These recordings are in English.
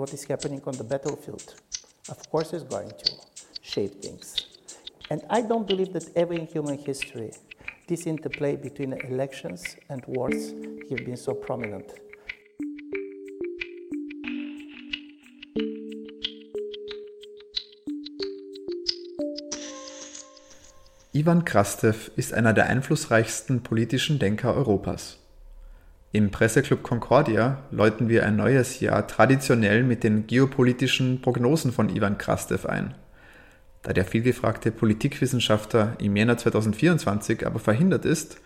what is happening on the battlefield, of course, is going to shape things. And I don't believe that ever in human history this interplay between elections and wars have been so prominent. Ivan Krastev ist einer der einflussreichsten politischen Denker Europas. Im Presseclub Concordia läuten wir ein neues Jahr traditionell mit den geopolitischen Prognosen von Ivan Krastev ein. Da der vielgefragte Politikwissenschaftler im Jänner 2024 aber verhindert ist,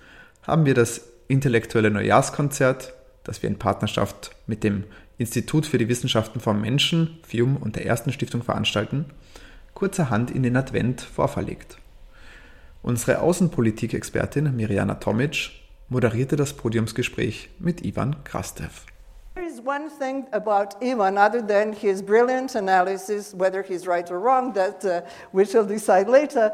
haben wir das intellektuelle Neujahrskonzert, das wir in Partnerschaft mit dem Institut für die Wissenschaften vom Menschen, FIUM und der Ersten Stiftung veranstalten, kurzerhand in den Advent vorverlegt. Unsere Außenpolitik-Expertin Mirjana Tomic moderierte das Podiumsgespräch mit Ivan Krastev. There is one thing about Ivan, other than his brilliant analysis, whether he's right or wrong, that uh, we shall decide later.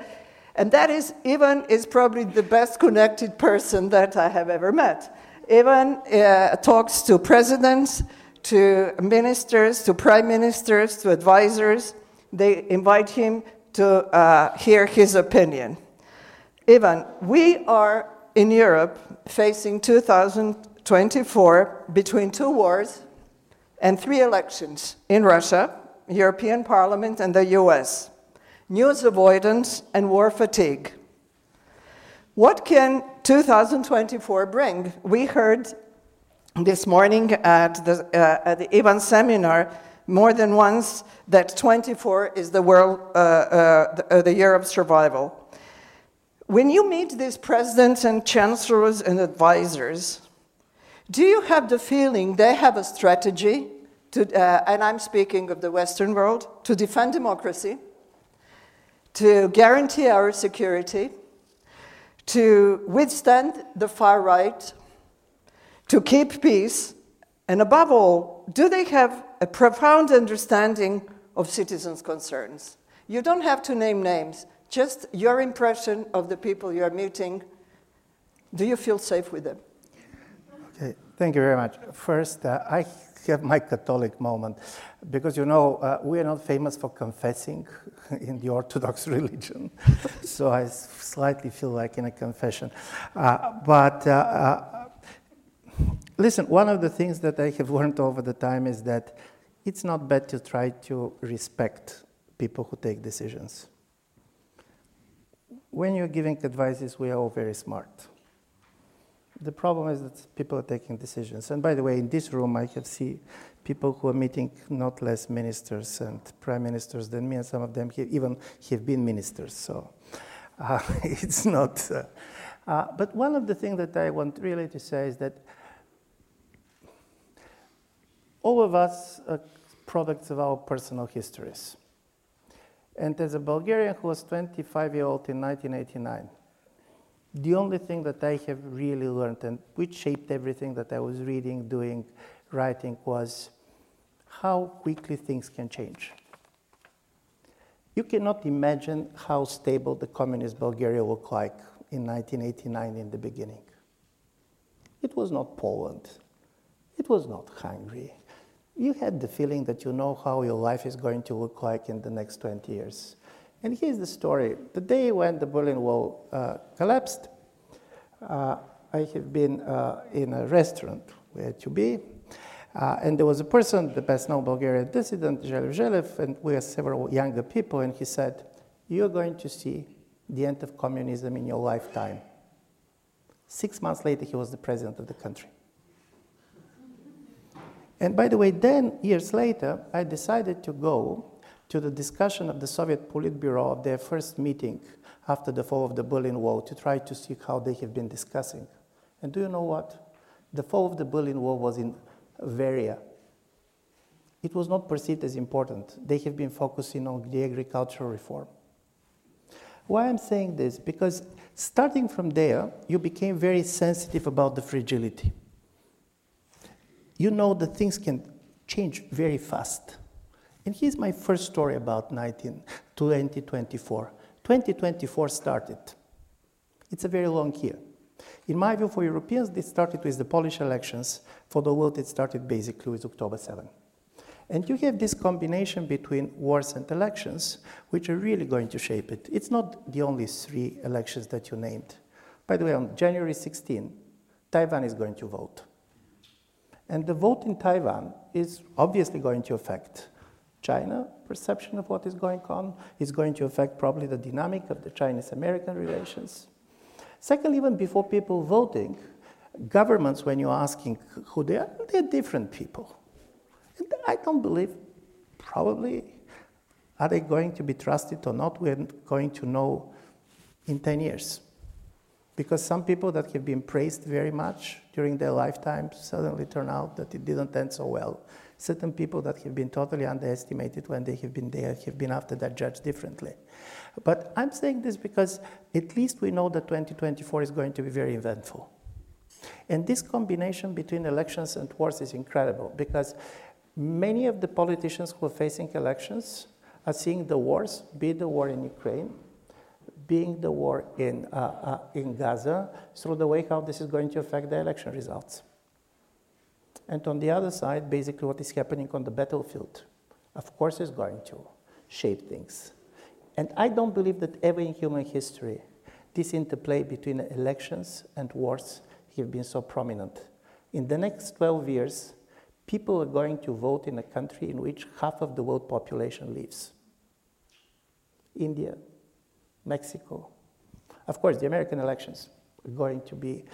And that is, Ivan is probably the best connected person that I have ever met. Ivan uh, talks to presidents, to ministers, to prime ministers, to advisors. They invite him to uh, hear his opinion. Ivan, we are in Europe facing 2024 between two wars and three elections in Russia, European Parliament, and the US. News avoidance and war fatigue. What can 2024 bring? We heard this morning at the, uh, at the Ivan seminar more than once that 24 is the, world, uh, uh, the, uh, the year of survival. When you meet these presidents and chancellors and advisors, do you have the feeling they have a strategy, to, uh, and I'm speaking of the Western world, to defend democracy, to guarantee our security, to withstand the far right, to keep peace, and above all, do they have a profound understanding of citizens' concerns? You don't have to name names. Just your impression of the people you're meeting. Do you feel safe with them? Okay, thank you very much. First, uh, I have my Catholic moment because you know uh, we are not famous for confessing in the Orthodox religion, so I slightly feel like in a confession. Uh, but uh, uh, listen, one of the things that I have learned over the time is that it's not bad to try to respect people who take decisions when you're giving advices, we are all very smart. The problem is that people are taking decisions. And by the way, in this room, I can see people who are meeting not less ministers and prime ministers than me, and some of them have even have been ministers. So uh, it's not. Uh, uh, but one of the things that I want really to say is that all of us are products of our personal histories. And as a Bulgarian who was 25 year old in 1989, the only thing that I have really learned and which shaped everything that I was reading, doing, writing was how quickly things can change. You cannot imagine how stable the communist Bulgaria looked like in 1989 in the beginning. It was not Poland. It was not Hungary you had the feeling that you know how your life is going to look like in the next 20 years. And here's the story. The day when the Berlin Wall uh, collapsed, uh, I have been uh, in a restaurant where to be, uh, and there was a person, the best known Bulgarian dissident, Zhelyu Zhelev, and we are several younger people, and he said, You're going to see the end of communism in your lifetime. Six months later, he was the president of the country. And by the way, then, years later, I decided to go to the discussion of the Soviet Politburo of their first meeting after the fall of the Berlin Wall to try to see how they have been discussing. And do you know what? The fall of the Berlin Wall was in Varia. It was not perceived as important. They have been focusing on the agricultural reform. Why I'm saying this? Because starting from there, you became very sensitive about the fragility you know that things can change very fast. And here's my first story about 19, 2024. 2024 started. It's a very long year. In my view, for Europeans, it started with the Polish elections. For the world, it started basically with October 7. And you have this combination between wars and elections, which are really going to shape it. It's not the only three elections that you named. By the way, on January 16, Taiwan is going to vote. And the vote in Taiwan is obviously going to affect China perception of what is going on, is going to affect probably the dynamic of the Chinese American relations. Second, even before people voting, governments, when you're asking who they are, they're different people. And I don't believe, probably, are they going to be trusted or not? We're going to know in 10 years. Because some people that have been praised very much during their lifetime suddenly turn out that it didn't end so well. Certain people that have been totally underestimated when they have been there have been after that judged differently. But I'm saying this because at least we know that 2024 is going to be very eventful. And this combination between elections and wars is incredible because many of the politicians who are facing elections are seeing the wars, be the war in Ukraine, being the war in, uh, uh, in Gaza, through the way how this is going to affect the election results. And on the other side, basically what is happening on the battlefield, of course, is going to shape things. And I don't believe that ever in human history this interplay between elections and wars have been so prominent. In the next 12 years, people are going to vote in a country in which half of the world population lives. India, Mexico. Of course, the American elections are going to be.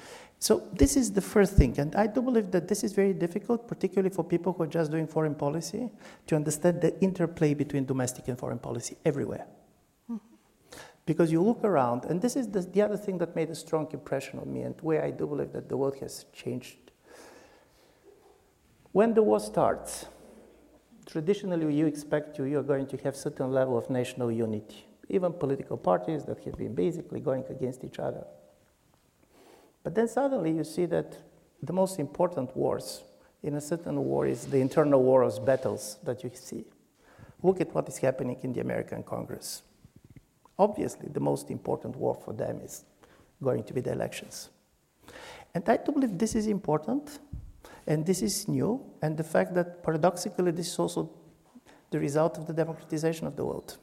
So, this is the first thing. And I do believe that this is very difficult, particularly for people who are just doing foreign policy, to understand the interplay between domestic and foreign policy everywhere. Mm-hmm. Because you look around, and this is the, the, other thing that made a strong impression on me, and where I do believe that the world has changed. When the war starts, traditionally you expect you, you're going to have certain level of national unity, even political parties that have been basically going against each other. But then suddenly you see that the most important wars in a certain war is the internal war of battles that you see. Look at what is happening in the American Congress. Obviously, the most important war for them is going to be the elections. And I do believe this is important, and this is new, and the fact that paradoxically, this is also the result of the democratization of the world.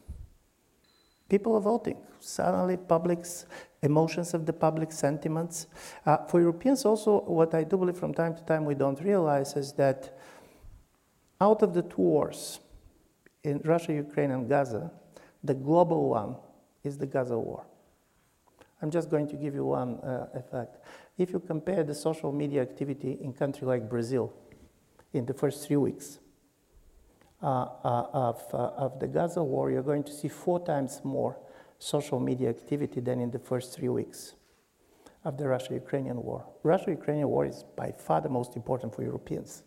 People are voting. Suddenly, public's emotions of the public sentiments. Uh, for Europeans, also, what I do believe from time to time we don't realize is that out of the two wars in Russia, Ukraine, and Gaza, the global one is the Gaza war. I'm just going to give you one uh, effect. If you compare the social media activity in country like Brazil in the first three weeks of, uh, of the Gaza war, you're going to see four times more social media activity than in the first three weeks of the Russia Ukrainian war. Russia Ukrainian war is by far the most important for Europeans.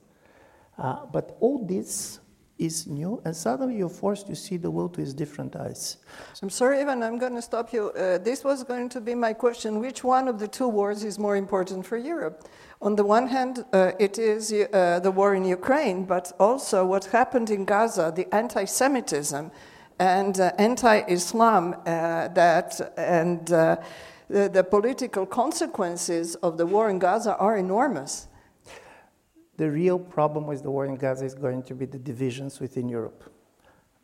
Uh, but all this is new, and suddenly you're forced to see the world with different eyes. I'm sorry, Ivan, I'm going to stop you. Uh, this was going to be my question. Which one of the two wars is more important for Europe? On the one hand, uh, it is uh, the war in Ukraine, but also what happened in Gaza, the anti Semitism and uh, anti Islam, uh, that, and uh, the, the political consequences of the war in Gaza are enormous. The real problem with the war in Gaza is going to be the divisions within Europe.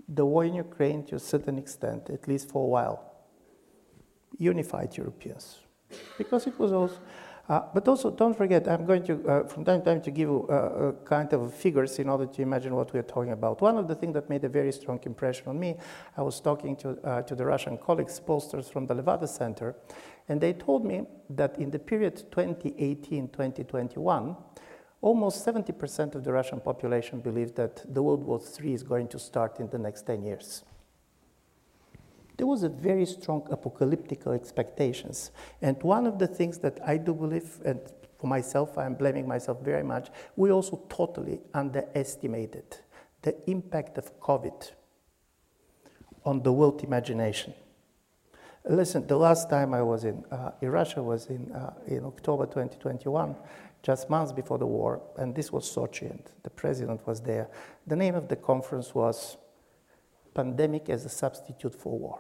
The war in Ukraine, to a certain extent, at least for a while, unified Europeans. Because it was also, uh, but also don't forget, I'm going to, uh, from time to time, to give you uh, kind of figures in order to imagine what we're talking about. One of the things that made a very strong impression on me, I was talking to, uh, to the Russian colleagues, posters from the Levada Center, and they told me that in the period 2018-2021, almost 70% of the Russian population believes that the World War III is going to start in the next 10 years. There was a very strong apocalyptic expectations. And one of the things that I do believe, and for myself, I'm blaming myself very much, we also totally underestimated the impact of COVID on the world imagination. Listen, the last time I was in, uh, in Russia was in, uh, in October 2021, just months before the war, and this was Sochi, and the president was there. The name of the conference was Pandemic as a Substitute for War.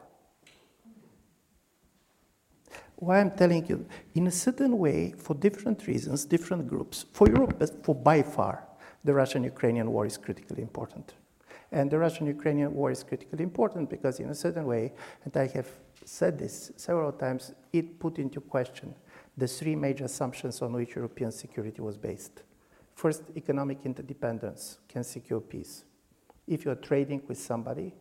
Why I'm telling you, in a certain way, for different reasons, different groups, for Europe, but for by far, the Russian Ukrainian war is critically important. And the Russian Ukrainian war is critically important because, in a certain way, and I have said this several times, it put into question the three major assumptions on which European security was based. First, economic interdependence can secure peace. If you're trading with somebody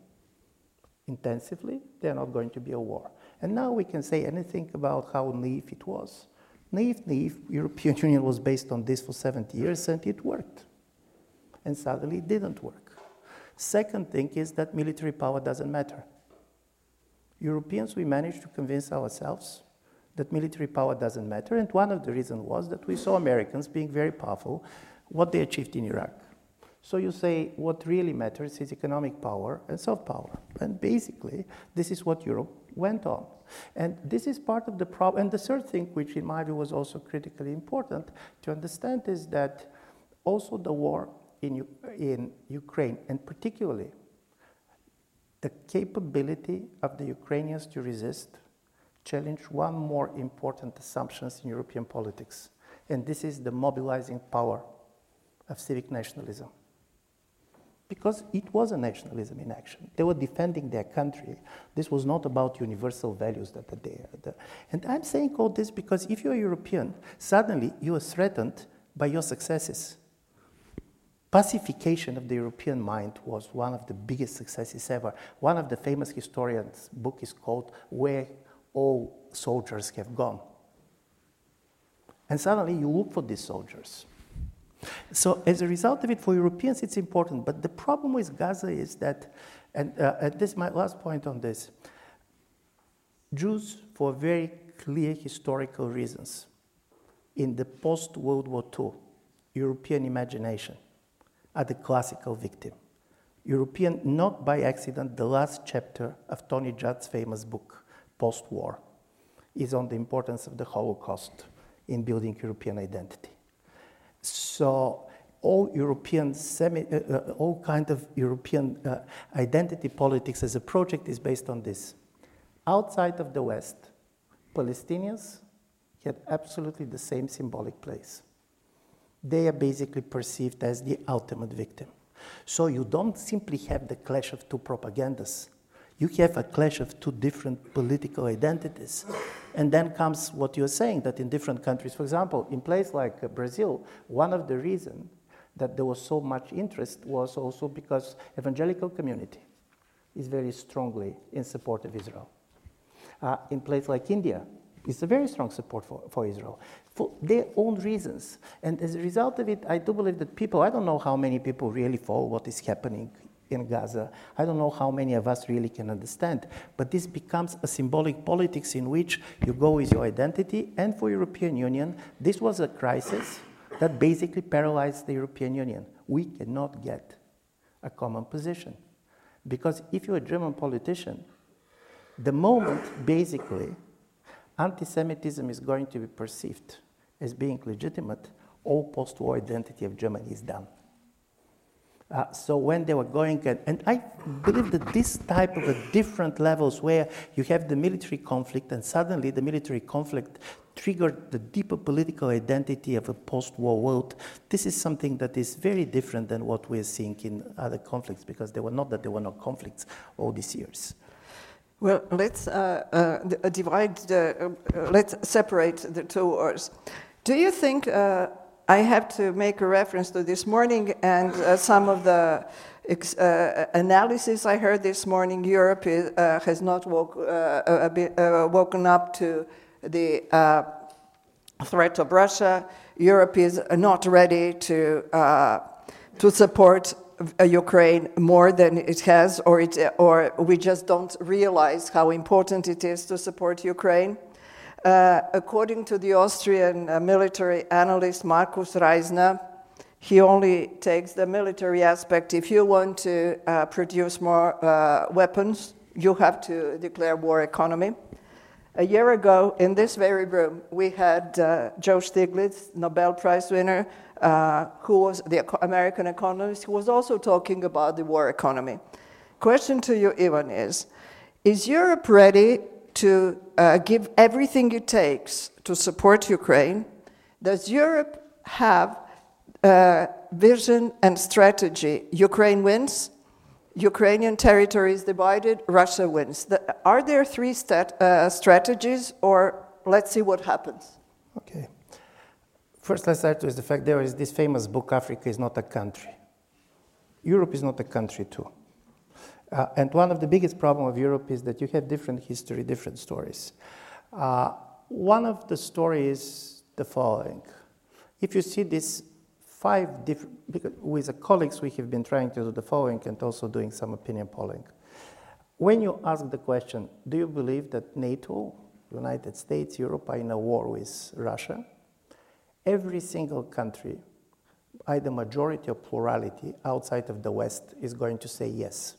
intensively, there's not going to be a war. And now we can say anything about how naive it was. Naive, naive, European Union was based on this for 70 years and it worked. And suddenly it didn't work. Second thing is that military power doesn't matter. Europeans, we managed to convince ourselves that military power doesn't matter, and one of the reasons was that we saw Americans being very powerful, what they achieved in Iraq. So you say what really matters is economic power and soft power. And basically, this is what Europe went on. And this is part of the problem. And the third thing, which in my view was also critically important to understand, is that also the war in, in Ukraine, and particularly the capability of the Ukrainians to resist, challenged one more important assumption in European politics, and this is the mobilizing power of civic nationalism. Because it was a nationalism in action. They were defending their country. This was not about universal values that are there. And I'm saying all this because if you're European, suddenly you are threatened by your successes pacification of the European mind was one of the biggest successes ever. One of the famous historians' book is called Where All Soldiers Have Gone. And suddenly you look for these soldiers. So as a result of it, for Europeans, it's important. But the problem with Gaza is that, and, uh, and this is my last point on this, Jews, for very clear historical reasons, in the post-World War II European imagination, are the classical victim. European, not by accident, the last chapter of Tony Judt's famous book, Post War, is on the importance of the Holocaust in building European identity. So, all European, semi, uh, uh, all kind of European uh, identity politics as a project is based on this. Outside of the West, Palestinians had absolutely the same symbolic place they are basically perceived as the ultimate victim. So you don't simply have the clash of two propagandas. You have a clash of two different political identities. And then comes what you're saying that in different countries, for example, in places like uh, Brazil, one of the reasons that there was so much interest was also because evangelical community is very strongly in support of Israel. Uh, in places like India, it's a very strong support for, for Israel for their own reasons. And as a result of it, I do believe that people, I don't know how many people really follow what is happening in Gaza. I don't know how many of us really can understand. But this becomes a symbolic politics in which you go with your identity. And for European Union, this was a crisis that basically paralyzed the European Union. We cannot get a common position. Because if you're a German politician, the moment basically anti Semitism is going to be perceived as being legitimate, all post war identity of Germany is done. Uh, so when they were going, and, and, I believe that this type of a different levels where you have the military conflict, and suddenly the military conflict triggered the deeper political identity of a post-war world. This is something that is very different than what we're seeing in other conflicts, because there were not that there were no conflicts all these years. Well, let's uh, uh, divide the, uh, let's separate the two wars. Do you think uh, I have to make a reference to this morning and uh, some of the uh, analysis I heard this morning? Europe is, has not woke, bit, woken up to the threat of Russia. Europe is not ready to, to support uh, Ukraine more than it has, or, it, or we just don't realize how important it is to support Ukraine. Uh, according to the Austrian uh, military analyst Markus Reisner, he only takes the military aspect. If you want to uh, produce more uh, weapons, you have to declare war economy. A year ago, in this very room, we had uh, Joe Stiglitz, Nobel Prize winner, who was the American economist, who was also talking about the war economy. Question to you, Ivan, is Is Europe ready to uh, give everything it takes to support Ukraine? Does Europe have uh, vision and strategy. Ukraine wins, Ukrainian territory is divided, Russia wins. The, are there three stat, uh, strategies, or let's see what happens? Okay. First, let's start with the fact there is this famous book, Africa is not a country. Europe is not a country, too. Uh, and one of the biggest problems of Europe is that you have different history, different stories. Uh, one of the stories is the following. If you see this five different, because with the colleagues we have been trying to do the following and also doing some opinion polling. When you ask the question, do you believe that NATO, United States, Europe are in a war with Russia? Every single country, either majority or plurality outside of the West, is going to say yes.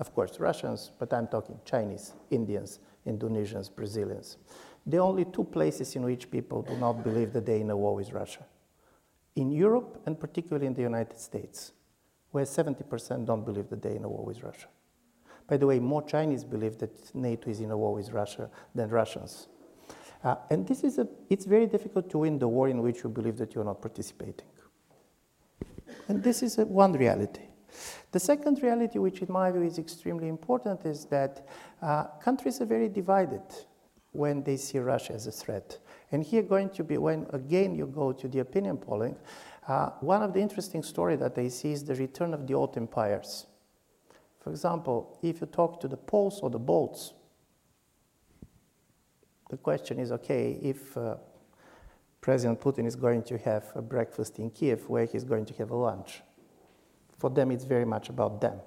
Of course, Russians, but I'm talking Chinese, Indians, Indonesians, Brazilians. The only two places in which people do not believe that in a war with Russia. In Europe, and particularly in the United States, where 70% don't believe that in a war with Russia. By the way, more Chinese believe that NATO is in a war with Russia than Russians. Uh, and this is a, it's very difficult to win the war in which you believe that you're not participating. And this is a, one reality. The second reality, which in my view is extremely important, is that uh, countries are very divided when they see Russia as a threat. And here going to be, when again you go to the opinion polling, uh, one of the interesting stories that they see is the return of the old empires. For example, if you talk to the Poles or the Balts, the question is okay, if uh, President Putin is going to have a breakfast in Kiev, where he's going to have a lunch. For them, it's very much about them.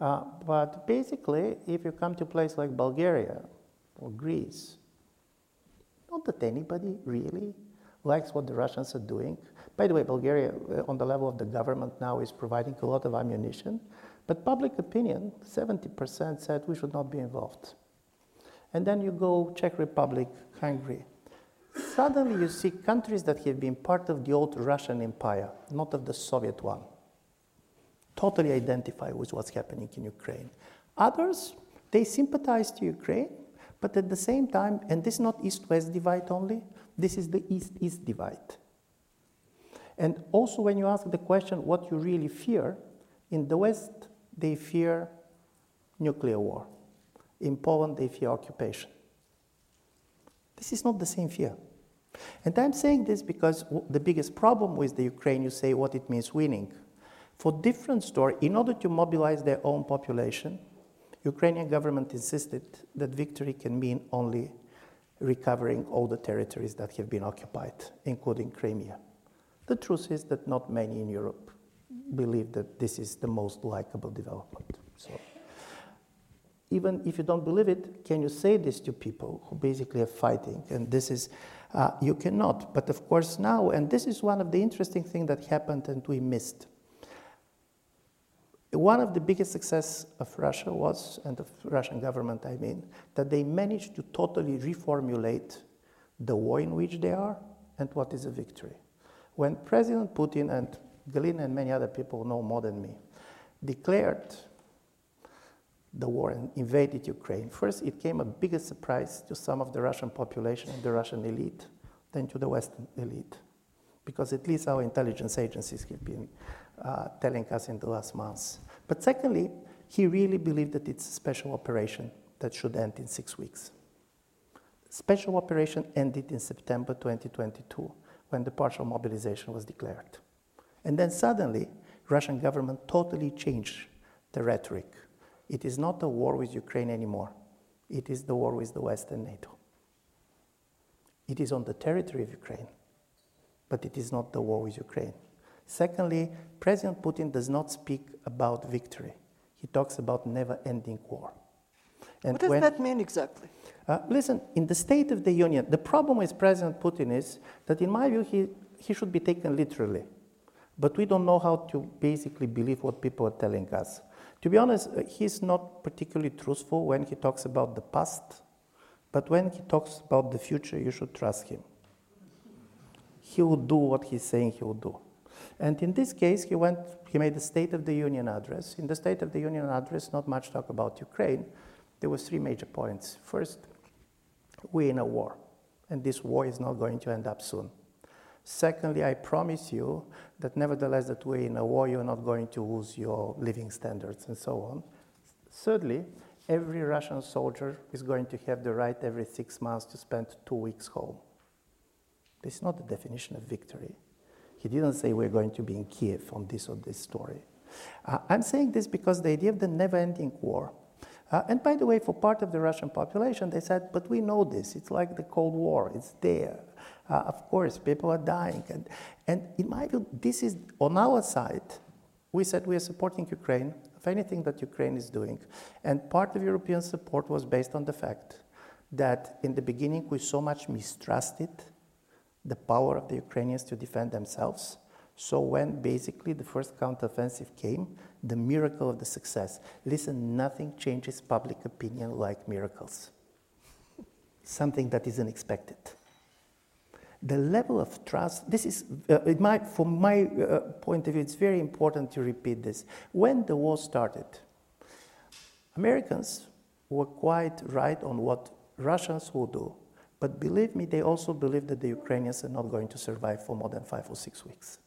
Uh, but basically, if you come to a place like Bulgaria or Greece, not that anybody really likes what the Russians are doing. By the way, Bulgaria, uh, on the level of the government now, is providing a lot of ammunition. But public opinion, 70% said we should not be involved. And then you go Czech Republic, Hungary. Suddenly you see countries that have been part of the old Russian Empire, not of the Soviet one, totally identify with what's happening in Ukraine. Others, they sympathize to Ukraine, but at the same time, and this is not East-West divide only, this is the East-East divide. And also when you ask the question what you really fear, in the West, they fear nuclear war. In Poland, they fear occupation. This is not the same fear. And I'm saying this because the biggest problem with the Ukraine, you say what it means winning. For different story, in order to mobilize their own population, Ukrainian government insisted that victory can mean only recovering all the territories that have been occupied, including Crimea. The truth is that not many in Europe believe that this is the most likable development. So even if you don't believe it, can you say this to people who basically are fighting? And this is, uh, you cannot. But of course, now, and this is one of the interesting things that happened and we missed. One of the biggest success of Russia was, and of Russian government, I mean, that they managed to totally reformulate the war in which they are and what is a victory. When President Putin and Galina and many other people know more than me declared the war and invaded Ukraine. First, it came a bigger surprise to some of the Russian population and the Russian elite than to the Western elite, because at least our intelligence agencies have been uh, telling us in the last months. But secondly, he really believed that it's a special operation that should end in six weeks. Special operation ended in September 2022 when the partial mobilization was declared. And then suddenly, Russian government totally changed the rhetoric it is not a war with Ukraine anymore. It is the war with the West and NATO. It is on the territory of Ukraine, but it is not the war with Ukraine. Secondly, President Putin does not speak about victory. He talks about never ending war. And what does when, that mean exactly? Uh, listen, in the State of the Union, the problem with President Putin is that, in my view, he, he should be taken literally. But we don't know how to basically believe what people are telling us. To be honest, uh, he's not particularly truthful when he talks about the past, but when he talks about the future, you should trust him. He will do what he's saying he will do. And in this case, he went, he made the State of the Union address. In the State of the Union address, not much talk about Ukraine. There were three major points. First, we're in a war, and this war is not going to end up soon. Secondly, I promise you that nevertheless that we're in a war, you're not going to lose your living standards and so on. Thirdly, every Russian soldier is going to have the right every six months to spend two weeks home. This is not the definition of victory. He didn't say we're going to be in Kiev on this or this story. Uh, I'm saying this because the idea of the never ending war. Uh, and by the way, for part of the Russian population, they said, but we know this. It's like the Cold War, it's there. Uh, of course, people are dying. And, and in my view, this is on our side. We said we are supporting Ukraine of anything that Ukraine is doing. And part of European support was based on the fact that in the beginning we so much mistrusted the power of the Ukrainians to defend themselves. So when basically the first counteroffensive came, the miracle of the success. Listen, nothing changes public opinion like miracles. Something that is unexpected. The level of trust, this is, uh, from my uh, point of view, it's very important to repeat this. When the war started, Americans were quite right on what Russians will do. But believe me, they also believe that the Ukrainians are not going to survive for more than five or six weeks.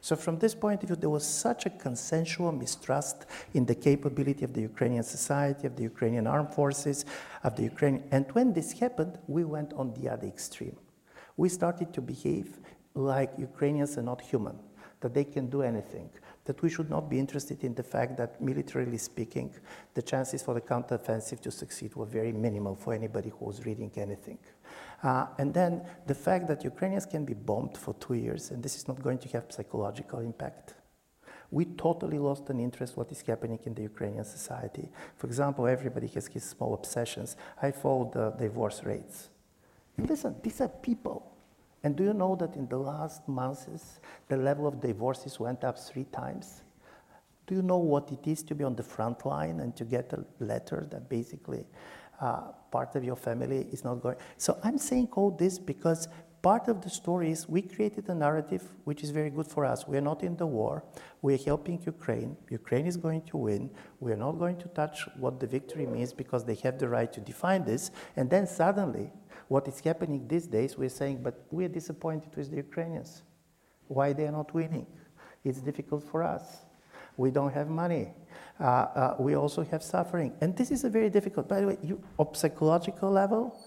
So, from this point of view, there was such a consensual mistrust in the capability of the Ukrainian society, of the Ukrainian armed forces, of the Ukrainian. And when this happened, we went on the other extreme. We started to behave like Ukrainians are not human, that they can do anything, that we should not be interested in the fact that, militarily speaking, the chances for the counteroffensive to succeed were very minimal for anybody who was reading anything. Uh, and then the fact that Ukrainians can be bombed for two years and this is not going to have psychological impact. We totally lost an interest what is happening in the Ukrainian society. For example, everybody has his small obsessions. I follow the divorce rates. Listen, these are people. And do you know that in the last months, the level of divorces went up three times? Do you know what it is to be on the front line and to get a letter that basically uh, part of your family is not going. So I'm saying all this because part of the story is we created a narrative which is very good for us. We are not in the war. We are helping Ukraine. Ukraine is going to win. We are not going to touch what the victory means because they have the right to define this. And then suddenly, what is happening these days, we're saying, but we are disappointed with the Ukrainians. Why they are not winning? It's difficult for us. We don't have money uh, uh, we also have suffering. And this is a very difficult, by the way, you, on psychological level,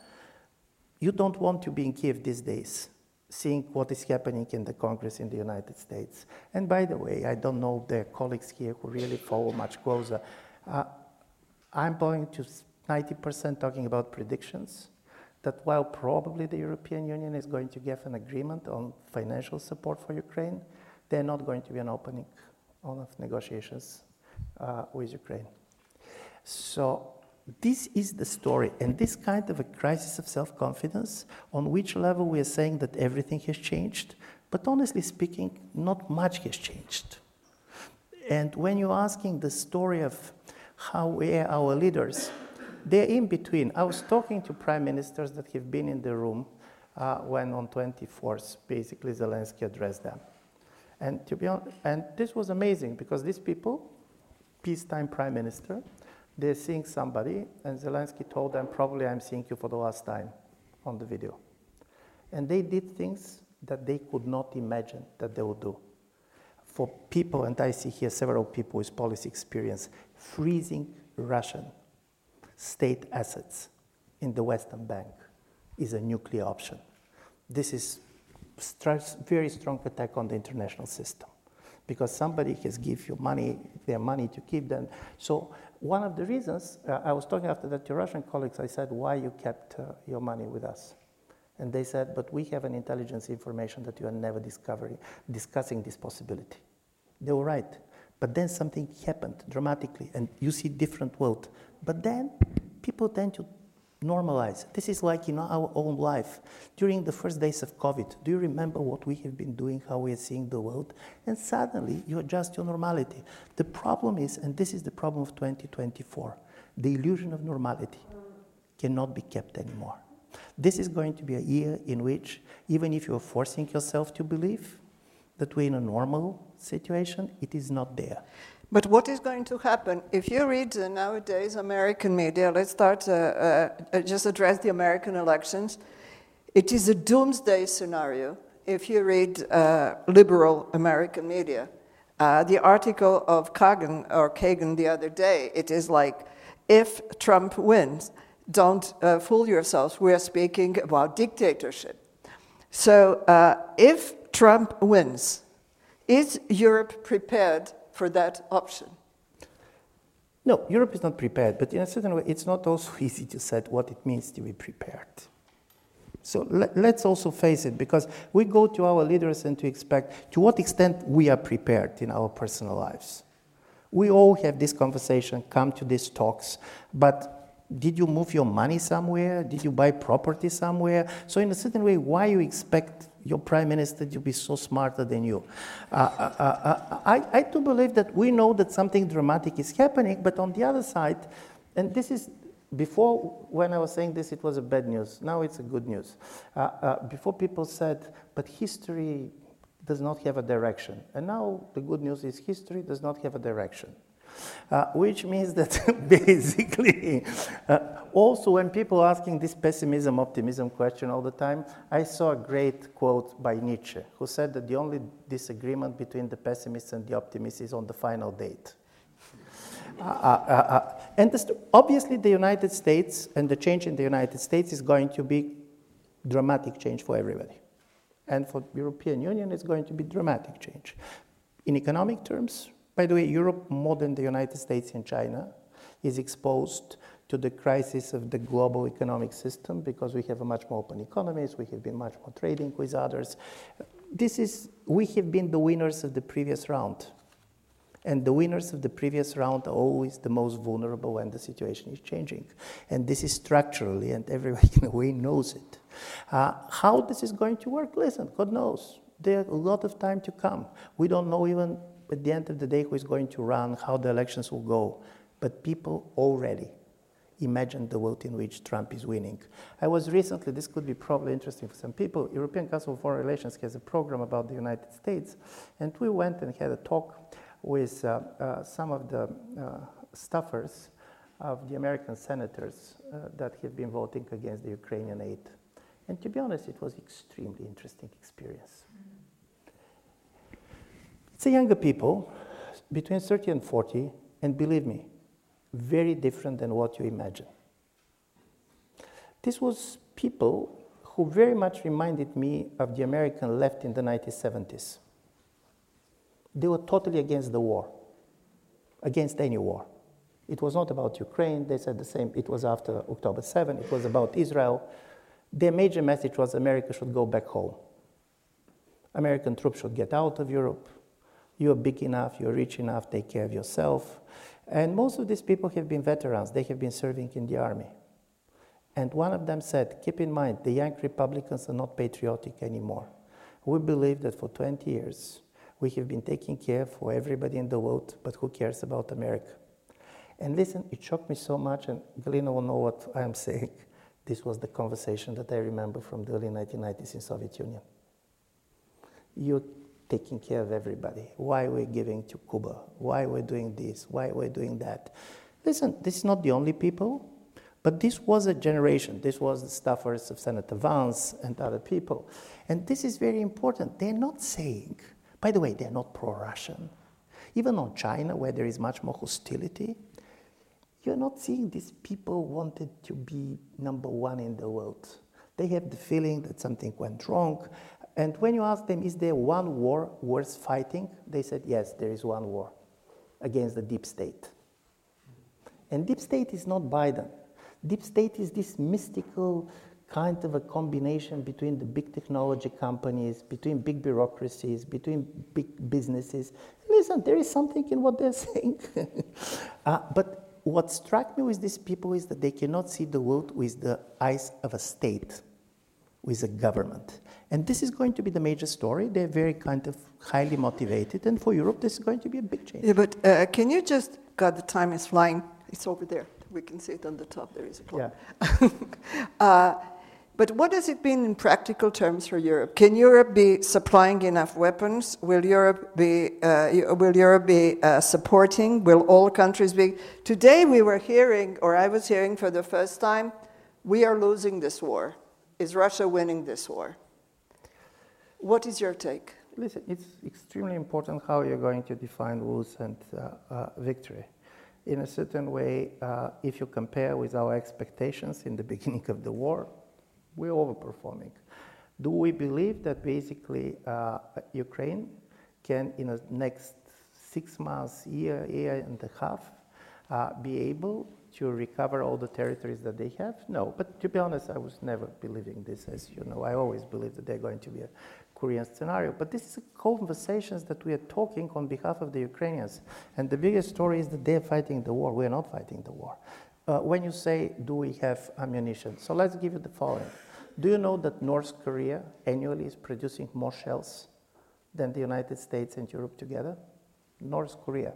you don't want to be in Kiev these days, seeing what is happening in the Congress in the United States. And by the way, I don't know their colleagues here who really follow much closer. Uh, I'm going to 90% talking about predictions that while probably the European Union is going to give an agreement on financial support for Ukraine, they're not going to be an opening of negotiations uh, with Ukraine. So this is the story, and this kind of a crisis of self-confidence, on which level we are saying that everything has changed, but honestly speaking, not much has changed. And when you're asking the story of how we are our leaders, they're in between. I was talking to prime ministers that have been in the room uh, when on 24th, basically Zelensky addressed them. And to be honest, and this was amazing because these people peacetime prime minister. They're seeing somebody, and Zelensky told them, Probably I'm seeing you for the last time on the video. And they did things that they could not imagine that they would do. For people, and I see here several people with policy experience, freezing Russian state assets in the Western Bank is a nuclear option. This is very strong attack on the international system because somebody has give you money, their money to keep them. So one of the reasons, uh, I was talking after that to Russian colleagues, I said, why you kept uh, your money with us? And they said, but we have an intelligence information that you are never discovering, discussing this possibility. They were right. But then something happened dramatically, and you see different world. But then people tend to normalize. This is like in our own life. During the first days of COVID, do you remember what we have been doing, how we are seeing the world? And suddenly you adjust your normality. The problem is, and this is the problem of 2024, the illusion of normality cannot be kept anymore. This is going to be a year in which, even if you're forcing yourself to believe that we're in a normal situation, it is not there. But what is going to happen? If you read uh, nowadays American media, let's start, uh, uh, uh, just address the American elections. It is a doomsday scenario if you read uh, liberal American media, the article of Kagan or Kagan the other day, it is like, if Trump wins, don't fool yourselves, we are speaking about dictatorship. So if Trump wins, is Europe prepared for that option? No, Europe is not prepared, but in a certain way, it's not also easy to say what it means to be prepared. So let, us also face it, because we go to our leaders and to expect to what extent we are prepared in our personal lives. We all have this conversation, come to these talks, but did you move your money somewhere? Did you buy property somewhere? So, in a certain way, why you expect your prime minister to be so smarter than you. Uh, uh, uh, uh, I, I do believe that we know that something dramatic is happening, but on the other side, and this is before when I was saying this, it was a bad news. Now it's a good news. Uh, uh, before people said, but history does not have a direction. And now the good news is history does not have a direction. Uh, which means that basically, uh, also when people are asking this pessimism optimism question all the time, I saw a great quote by Nietzsche, who said that the only disagreement between the pessimists and the optimists is on the final date. Uh, uh, uh, uh and obviously, the United States and the change in the United States is going to be dramatic change for everybody. And for European Union, it's going to be dramatic change. In economic terms, by the way, Europe, more than the United States and China, is exposed to the crisis of the global economic system because we have a much more open economies, we have been much more trading with others. This is, we have been the winners of the previous round. And the winners of the previous round are always the most vulnerable when the situation is changing. And this is structurally, and everybody in a way knows it. Uh, how this is going to work, listen, God knows. There's a lot of time to come. We don't know even at the end of the day who is going to run, how the elections will go. But people already imagine the world in which Trump is winning. I was recently, this could be probably interesting for some people, European Council of Foreign Relations has a program about the United States, and we went and had a talk with uh, uh, some of the uh, staffers of the American senators uh, that have been voting against the Ukrainian aid. And to be honest, it was extremely interesting experience. It's a younger people, between 30 and 40, and believe me, very different than what you imagine. This was people who very much reminded me of the American left in the 1970s. They were totally against the war, against any war. It was not about Ukraine, they said the same, it was after October 7, it was about Israel. Their major message was America should go back home. American troops should get out of Europe. You're big enough, you're rich enough, take care of yourself. And most of these people have been veterans, they have been serving in the army. And one of them said, Keep in mind, the young Republicans are not patriotic anymore. We believe that for 20 years, we have been taking care for everybody in the world, but who cares about America? And listen, it shocked me so much, and Galina will know what I'm saying. This was the conversation that I remember from the early 1990s in Soviet Union. You taking care of everybody, why we're giving to Cuba, why we're doing this, why we're doing that. Listen, this is not the only people, but this was a generation. This was the staffers of Senator Vance and other people. And this is very important. They're not saying, by the way, they're not pro Russian. Even on China, where there is much more hostility, you're not seeing these people wanted to be number one in the world. They have the feeling that something went wrong, and when you ask them, is there one war worth fighting? They said, yes, there is one war against the deep state. And deep state is not Biden. Deep state is this mystical kind of a combination between the big technology companies, between big bureaucracies, between big businesses. Listen, there is something in what they're saying. uh, but what struck me with these people is that they cannot see the world with the eyes of a state, with a government. And this is going to be the major story. They're very kind of highly motivated. And for Europe, this is going to be a big change. Yeah, but uh, can you just, God, the time is flying. It's over there. We can see it on the top. There is a clock. Yeah. uh, but what does it mean in practical terms for Europe? Can Europe be supplying enough weapons? Will Europe be, uh, will Europe be uh, supporting? Will all countries be? Today we were hearing, or I was hearing for the first time, we are losing this war. Is Russia winning this war? What is your take? Listen, it's extremely important how you're going to define lose and uh, uh, victory. In a certain way, uh, if you compare with our expectations in the beginning of the war, we're overperforming. Do we believe that basically uh, Ukraine can, in the next six months, year, year and a half, uh, be able to recover all the territories that they have? No. But to be honest, I was never believing this, as you know. I always believed that they're going to be a Korean scenario. But this is conversations that we are talking on behalf of the Ukrainians. And the biggest story is that they're fighting the war. We're not fighting the war. Uh, when you say, do we have ammunition? So let's give you the following. Do you know that North Korea annually is producing more shells than the United States and Europe together? North Korea.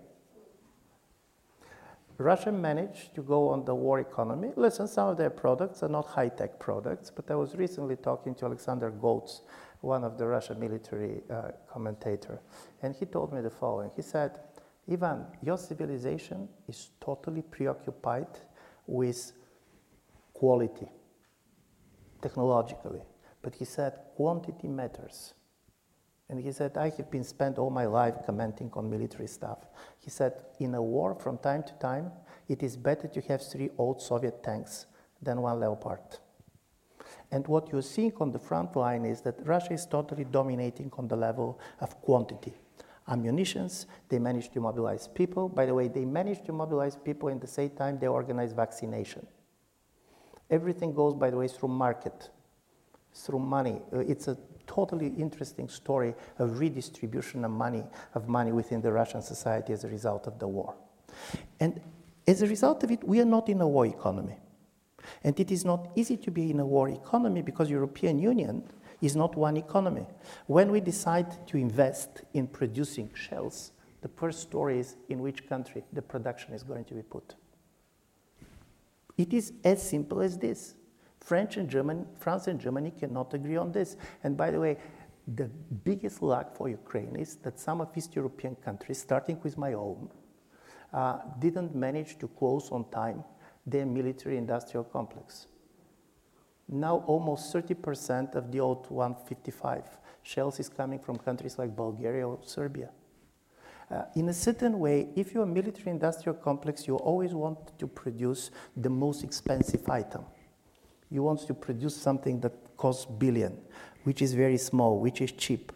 Russia managed to go on the war economy. Listen, some of their products are not high tech products, but I was recently talking to Alexander Goltz, one of the Russian military uh, commentator, and he told me the following. He said, Ivan, your civilization is totally preoccupied with quality, technologically. But he said, quantity matters. And he said, I have been spent all my life commenting on military stuff. He said, in a war, from time to time, it is better to have three old Soviet tanks than one Leopard. And what you're seeing on the front line is that Russia is totally dominating on the level of quantity. Ammunitions, they managed to mobilize people. By the way, they managed to mobilize people in the same time they organize vaccination. Everything goes, by the way, through market, through money. Uh, it's a totally interesting story of redistribution of money, of money within the Russian society as a result of the war. And as a result of it, we are not in a war economy. And it is not easy to be in a war economy because European Union is not one economy. When we decide to invest in producing shells, the first story is in which country the production is going to be put. It is as simple as this. French and Germany, France and Germany cannot agree on this. And by the way, the biggest luck for Ukraine is that some of East European countries, starting with my own, uh, didn't manage to close on time their military industrial complex. Now, almost 30% of the old 155 shells is coming from countries like Bulgaria or Serbia. Uh, in a certain way, if you're a military industrial complex, you always want to produce the most expensive item. You want to produce something that costs billion, which is very small, which is cheap.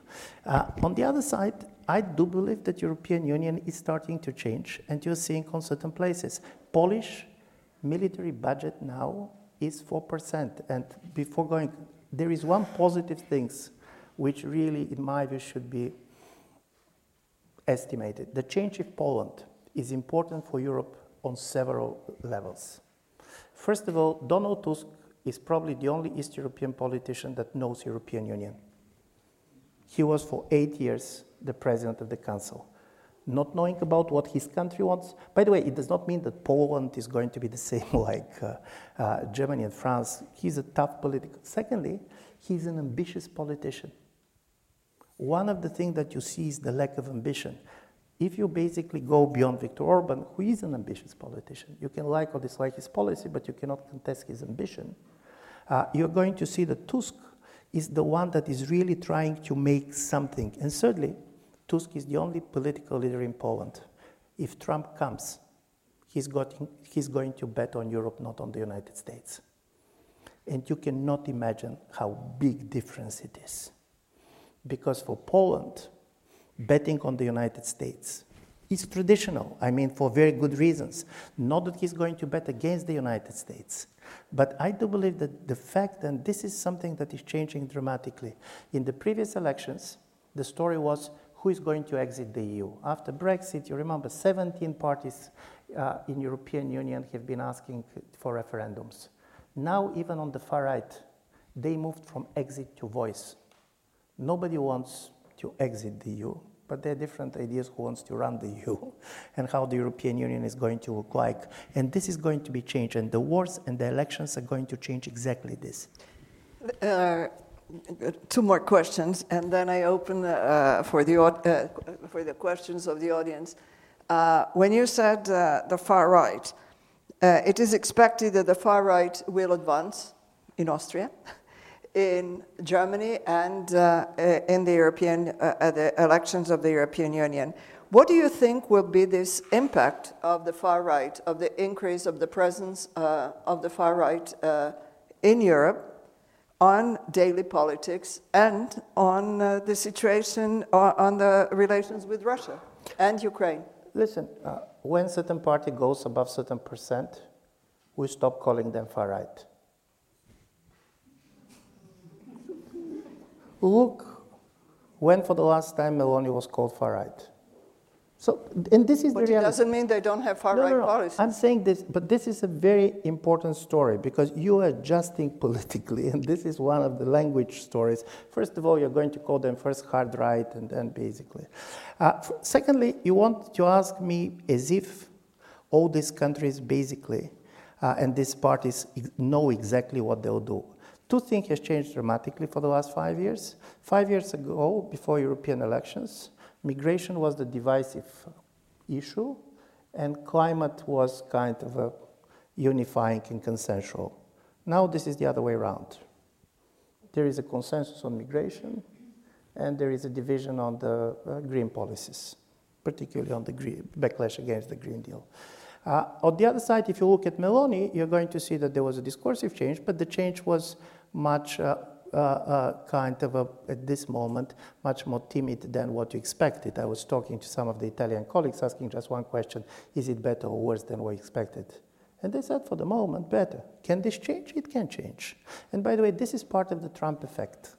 Uh, on the other side, I do believe that European Union is starting to change, and you're seeing on certain places. Polish military budget now is 4%. And before going, there is one positive thing which really, in my view, should be estimated. The change of Poland is important for Europe on several levels. First of all, Donald Tusk is probably the only East European politician that knows European Union. He was for eight years the president of the council not knowing about what his country wants. By the way, it does not mean that Poland is going to be the same like uh, uh, Germany and France. He's a tough political. Secondly, he's an ambitious politician. One of the things that you see is the lack of ambition. If you basically go beyond Viktor Orban, who is an ambitious politician, you can like or dislike his policy, but you cannot contest his ambition. Uh, you're going to see that Tusk is the one that is really trying to make something. And thirdly, Tusk is the only political leader in Poland. If Trump comes, he's, got, he's going to bet on Europe, not on the United States. And you cannot imagine how big difference it is. Because for Poland, betting on the United States is traditional. I mean, for very good reasons. Not that he's going to bet against the United States. But I do believe that the fact, and this is something that is changing dramatically. In the previous elections, the story was who is going to exit the EU. After Brexit, you remember 17 parties uh, in European Union have been asking for referendums. Now, even on the far right, they moved from exit to voice. Nobody wants to exit the EU, but there are different ideas who wants to run the EU and how the European Union is going to look like. And this is going to be changed, and the wars and the elections are going to change exactly this. Uh, two more questions, and then I open uh, for, the, uh, for the questions of the audience. Uh, when you said uh, the far right, uh, it is expected that the far right will advance in Austria. in Germany and uh, in the European uh, the elections of the European Union. What do you think will be this impact of the far right, of the increase of the presence uh, of the far right uh, in Europe on daily politics and on uh, the situation, uh, on the relations with Russia and Ukraine? Listen, when certain party goes above certain percent, we stop calling them far right. Look when for the last time Meloni was called far right. So, and this is but the reality. it doesn't mean they don't have far no, right no, no. policies. I'm saying this, but this is a very important story because you are adjusting politically, and this is one of the language stories. First of all, you're going to call them first hard right, and then basically. Uh, secondly, you want to ask me as if all these countries basically uh, and these parties know exactly what they'll do. Two things have changed dramatically for the last five years. Five years ago, before European elections, migration was the divisive issue, and climate was kind of a unifying and consensual. Now this is the other way around. There is a consensus on migration, and there is a division on the uh, green policies, particularly on the green, backlash against the Green Deal. Uh, on the other side, if you look at Meloni, you're going to see that there was a discursive change, but the change was much uh, uh, uh, kind of, a, at this moment, much more timid than what you expected. I was talking to some of the Italian colleagues asking just one question is it better or worse than we expected? And they said, for the moment, better. Can this change? It can change. And by the way, this is part of the Trump effect.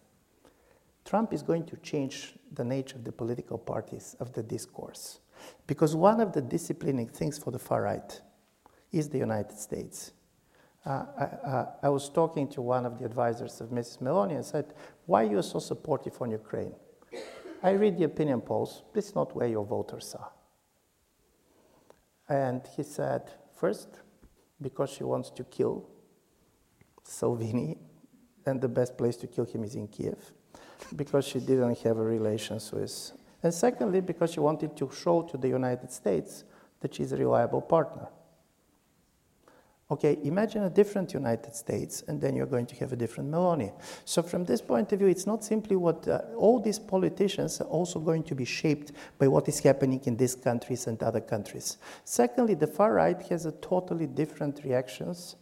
Trump is going to change the nature of the political parties, of the discourse. Because one of the disciplining things for the far right is the United States. Uh, I, uh, I, was talking to one of the advisors of Mrs. Meloni and said, Why are you so supportive on Ukraine? I read the opinion polls, this is not where your voters are. And he said, First, because she wants to kill Salvini, and the best place to kill him is in Kiev, because she didn't have a relations with and secondly, because she wanted to show to the United States that she's a reliable partner. Okay, imagine a different United States, and then you're going to have a different Meloni. So, from this point of view, it's not simply what uh, all these politicians are also going to be shaped by what is happening in these countries and other countries. Secondly, the far right has a totally different reactions,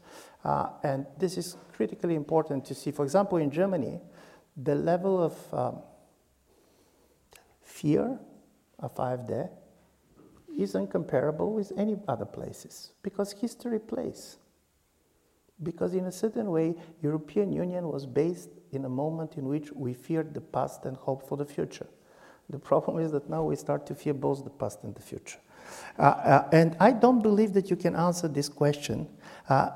uh, and this is critically important to see. For example, in Germany, the level of um, fear of AfD is incomparable with any other places because history plays. Because in a certain way, European Union was based in a moment in which we feared the past and hoped for the future. The problem is that now we start to fear both the past and the future. Uh, uh, and I don't believe that you can answer this question uh,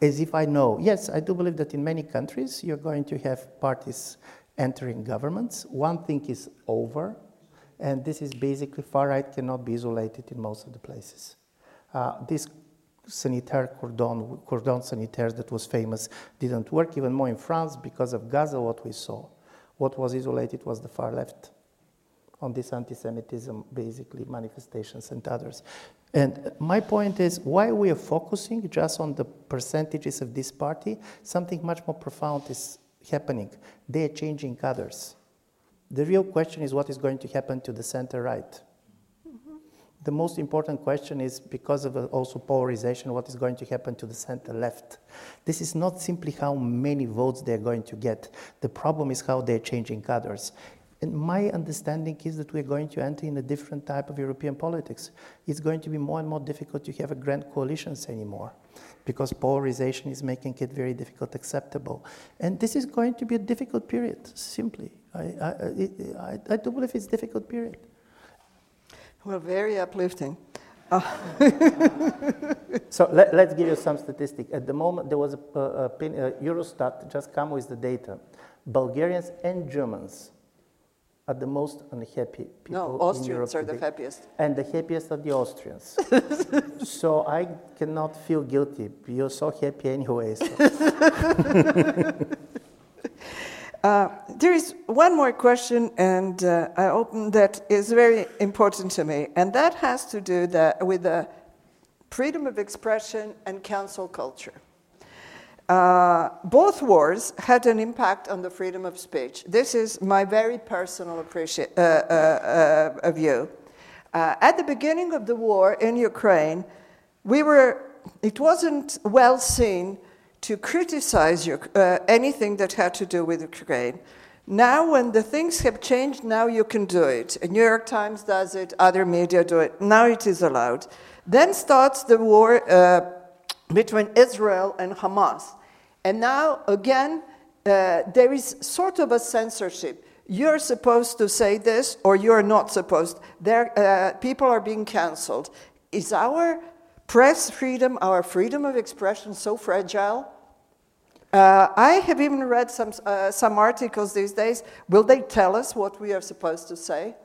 as if I know. Yes, I do believe that in many countries you're going to have parties entering governments. One thing is over, and this is basically far right cannot be isolated in most of the places. Uh, this sanitaire cordon, cordon sanitaire that was famous didn't work even more in France because of Gaza, what we saw. What was isolated was the far left on this anti Semitism, basically, manifestations and others. And my point is why we are focusing just on the percentages of this party, something much more profound is happening. They are changing others. The real question is what is going to happen to the center right. The most important question is because of uh, also polarization, what is going to happen to the center left? This is not simply how many votes they're going to get. The problem is how they're changing others. And my understanding is that we're going to enter in a different type of European politics. It's going to be more and more difficult to have a grand coalitions anymore because polarization is making it very difficult acceptable. And this is going to be a difficult period, simply. I, I, I, I do believe it's a difficult period. Well, very uplifting. Oh. so let, us give you some statistic. At the moment, there was a, a, a, Eurostat just come with the data. Bulgarians and Germans are the most unhappy people. No, Austrians are the happiest. And the happiest are the Austrians. so I cannot feel guilty. You're so happy anyway. So. uh, there is one more question, and uh, I open that is very important to me, and that has to do that with the freedom of expression and cancel culture. Uh, both wars had an impact on the freedom of speech. This is my very personal appreci- uh, uh, view. Uh, at the beginning of the war in Ukraine, we were, it wasn't well seen to criticize uh, anything that had to do with Ukraine. Now, when the things have changed, now you can do it. The New York Times does it, other media do it. Now it is allowed. Then starts the war uh, between Israel and Hamas. And now, again, uh, there is sort of a censorship. You're supposed to say this, or you're not supposed. There, uh, people are being canceled. Is our press freedom, our freedom of expression, so fragile? Uh, I have even read some, uh, some articles these days. Will they tell us what we are supposed to say?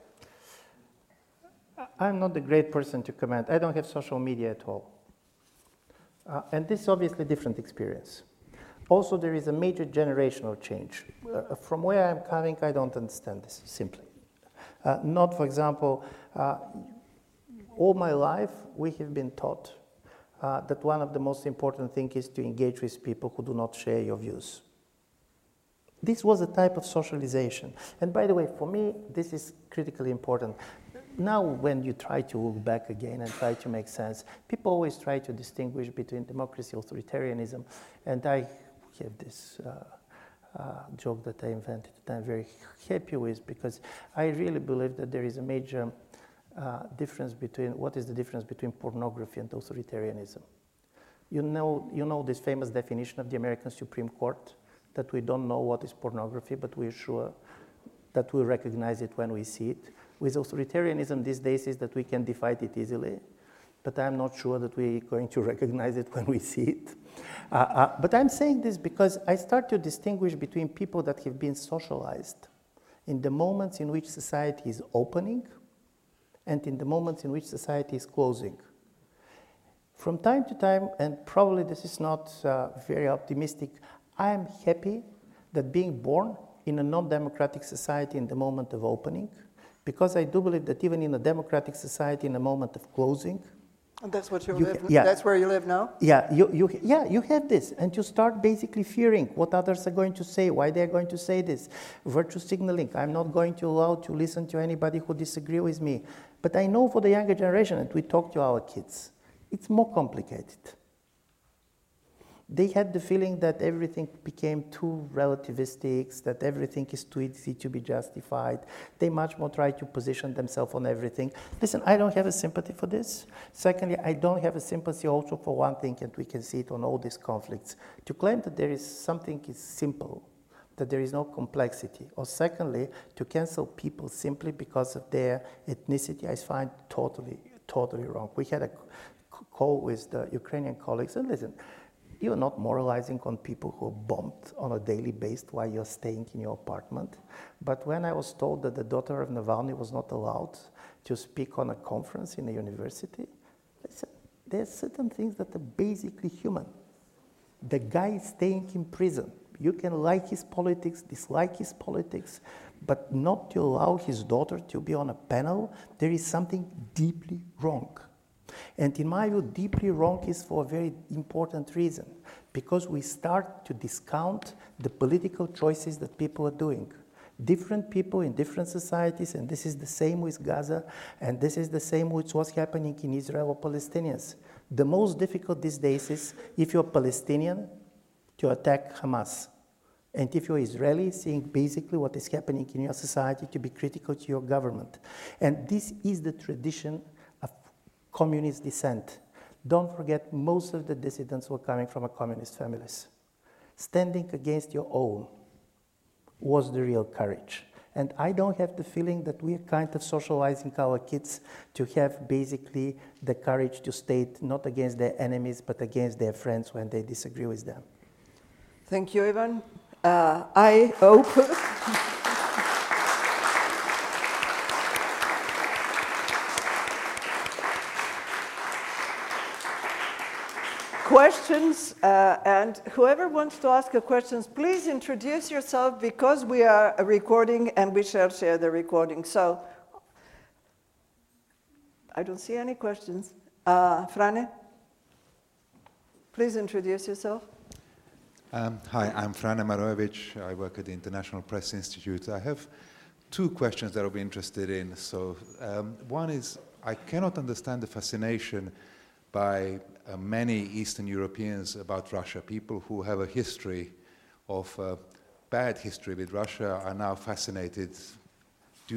I'm not the great person to comment. I don't have social media at all. Uh, and this is obviously a different experience. Also, there is a major generational change. Uh, from where I'm coming, I don't understand this simply. Uh, not, for example, uh, all my life we have been taught uh, that one of the most important things is to engage with people who do not share your views. This was a type of socialization. And by the way, for me, this is critically important. Now, when you try to look back again and try to make sense, people always try to distinguish between democracy, authoritarianism, and I have this uh, uh, joke that I invented that I'm very happy with because I really believe that there is a major uh, difference between what is the difference between pornography and authoritarianism. You know, you know this famous definition of the American Supreme Court that we don't know what is pornography, but we're sure that we recognize it when we see it. With authoritarianism these days is that we can define it easily, but I'm not sure that we're going to recognize it when we see it. Uh, uh, but I'm saying this because I start to distinguish between people that have been socialized in the moments in which society is opening and in the moments in which society is closing. From time to time, and probably this is not uh, very optimistic, I am happy that being born in a non democratic society in the moment of opening, because I do believe that even in a democratic society, in a moment of closing, and that's what you, you live. Yeah. That's where you live now. Yeah, you, you, yeah, you have this, and you start basically fearing what others are going to say, why they are going to say this. Virtue signaling. I'm not going to allow to listen to anybody who disagree with me. But I know for the younger generation, and we talk to our kids, it's more complicated. They had the feeling that everything became too relativistic, that everything is too easy to be justified. They much more try to position themselves on everything. Listen, I don't have a sympathy for this. Secondly, I don't have a sympathy also for one thing, and we can see it on all these conflicts. To claim that there is something is simple that there is no complexity. Or secondly, to cancel people simply because of their ethnicity, I find totally, totally wrong. We had a call with the Ukrainian colleagues, and listen, you're not moralizing on people who are bombed on a daily basis while you're staying in your apartment. But when I was told that the daughter of Navalny was not allowed to speak on a conference in a university, listen, are certain things that are basically human. The guy is staying in prison you can like his politics, dislike his politics, but not to allow his daughter to be on a panel, there is something deeply wrong. And in my view, deeply wrong is for a very important reason because we start to discount the political choices that people are doing. Different people in different societies, and this is the same with Gaza, and this is the same with what's happening in Israel or Palestinians. The most difficult these days is if you're Palestinian, to attack Hamas. And if you're Israeli, seeing basically what is happening in your society to be critical to your government. And this is the tradition communist descent. Don't forget, most of the dissidents were coming from communist families. Standing against your own was the real courage. And I don't have the feeling that we're kind of socializing our kids to have basically the courage to state not against their enemies, but against their friends when they disagree with them. Thank you, Ivan. Uh, I hope. questions, uh, and whoever wants to ask a questions, please introduce yourself because we are recording and we shall share the recording. So, I don't see any questions. Uh, Frane, please introduce yourself. Um, hi, I'm Frane Maroević. I work at the International Press Institute. I have two questions that I'll be interested in. So, um, one is I cannot understand the fascination by uh, many Eastern Europeans about Russia. People who have a history of uh, bad history with Russia are now fascinated.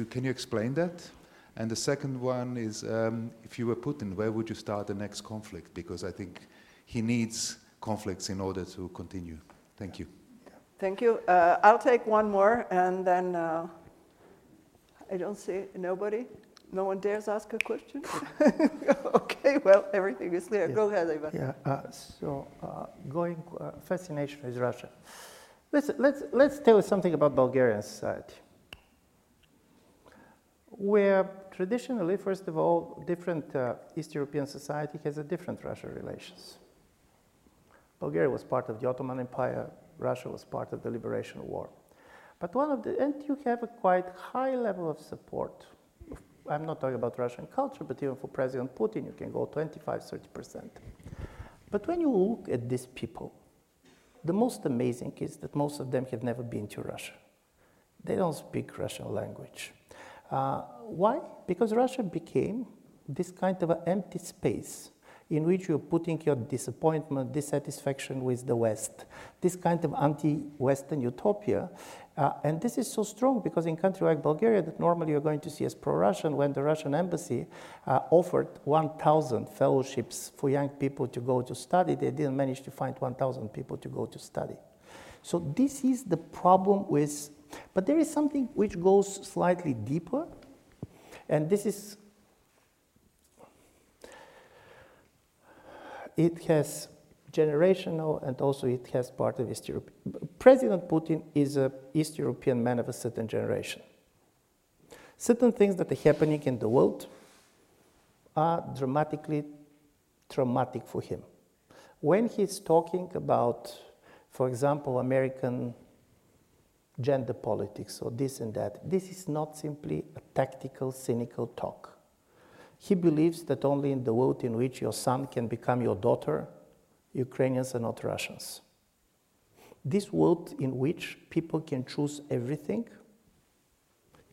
Can you explain that? And the second one is um, if you were Putin, where would you start the next conflict? Because I think he needs conflicts in order to continue. Thank you. Thank you. Uh, I'll take one more and then uh, I don't see nobody. No one dares ask a question? okay, well, everything is clear. Go ahead, Ivan. Yeah, uh, so uh, going, uh, fascination with Russia. Let's, let's, let's tell you something about Bulgarian society. Where traditionally, first of all, different uh, East European society has a different Russia relations. Bulgaria was part of the Ottoman Empire, Russia was part of the Liberation War. But one of the, and you have a quite high level of support I'm not talking about Russian culture, but even for President Putin, you can go 25, 30%. But when you look at these people, the most amazing is that most of them have never been to Russia. They don't speak Russian language. Uh, why? Because Russia became this kind of an empty space in which you're putting your disappointment, dissatisfaction with the West, this kind of anti Western utopia. Uh, and this is so strong because in country like Bulgaria, that normally you're going to see as pro-Russian, when the Russian embassy uh, offered 1,000 fellowships for young people to go to study, they didn't manage to find 1,000 people to go to study. So this is the problem with, but there is something which goes slightly deeper, and this is, it has generational, and also it has part of East Europe. President Putin is an East European man of a certain generation. Certain things that are happening in the world are dramatically traumatic for him. When he's talking about, for example, American gender politics or this and that, this is not simply a tactical, cynical talk. He believes that only in the world in which your son can become your daughter, Ukrainians are not Russians. This world in which people can choose everything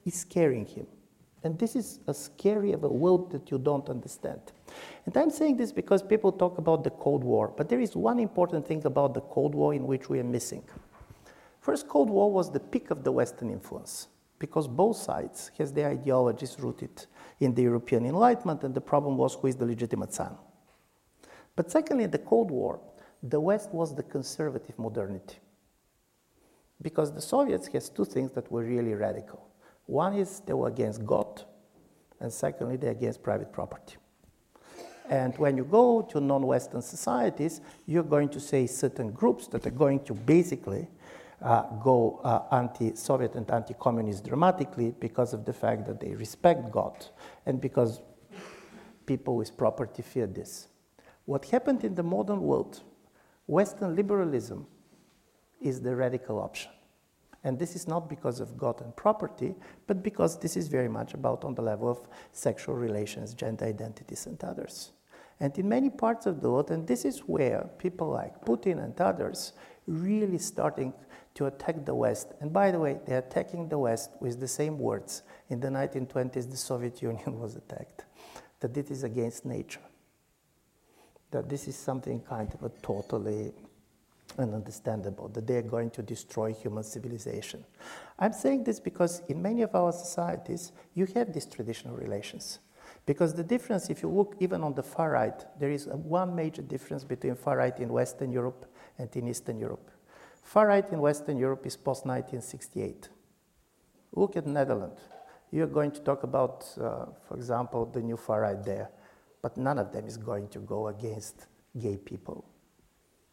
is scaring him. And this is a scary of a world that you don't understand. And I'm saying this because people talk about the Cold War, but there is one important thing about the Cold War in which we are missing. First, Cold War was the peak of the Western influence because both sides has their ideologies rooted in the European Enlightenment, and the problem was who is the legitimate son. But secondly, in the Cold War, the West was the conservative modernity. Because the Soviets has two things that were really radical. One is they were against God, and secondly, they're against private property. And when you go to non Western societies, you're going to see certain groups that are going to basically uh, go uh, anti Soviet and anti communist dramatically because of the fact that they respect God and because people with property fear this. What happened in the modern world, Western liberalism is the radical option. And this is not because of God and property, but because this is very much about on the level of sexual relations, gender identities, and others. And in many parts of the world, and this is where people like Putin and others really starting to attack the West. And by the way, they're attacking the West with the same words. In the 1920s, the Soviet Union was attacked, that it is against nature that this is something kind of a totally ununderstandable, that they are going to destroy human civilization. I'm saying this because in many of our societies, you have these traditional relations. Because the difference, if you look even on the far right, there is one major difference between far right in Western Europe and in Eastern Europe. Far right in Western Europe is post 1968. Look at Netherlands. You're going to talk about, uh, for example, the new far right there but none of them is going to go against gay people.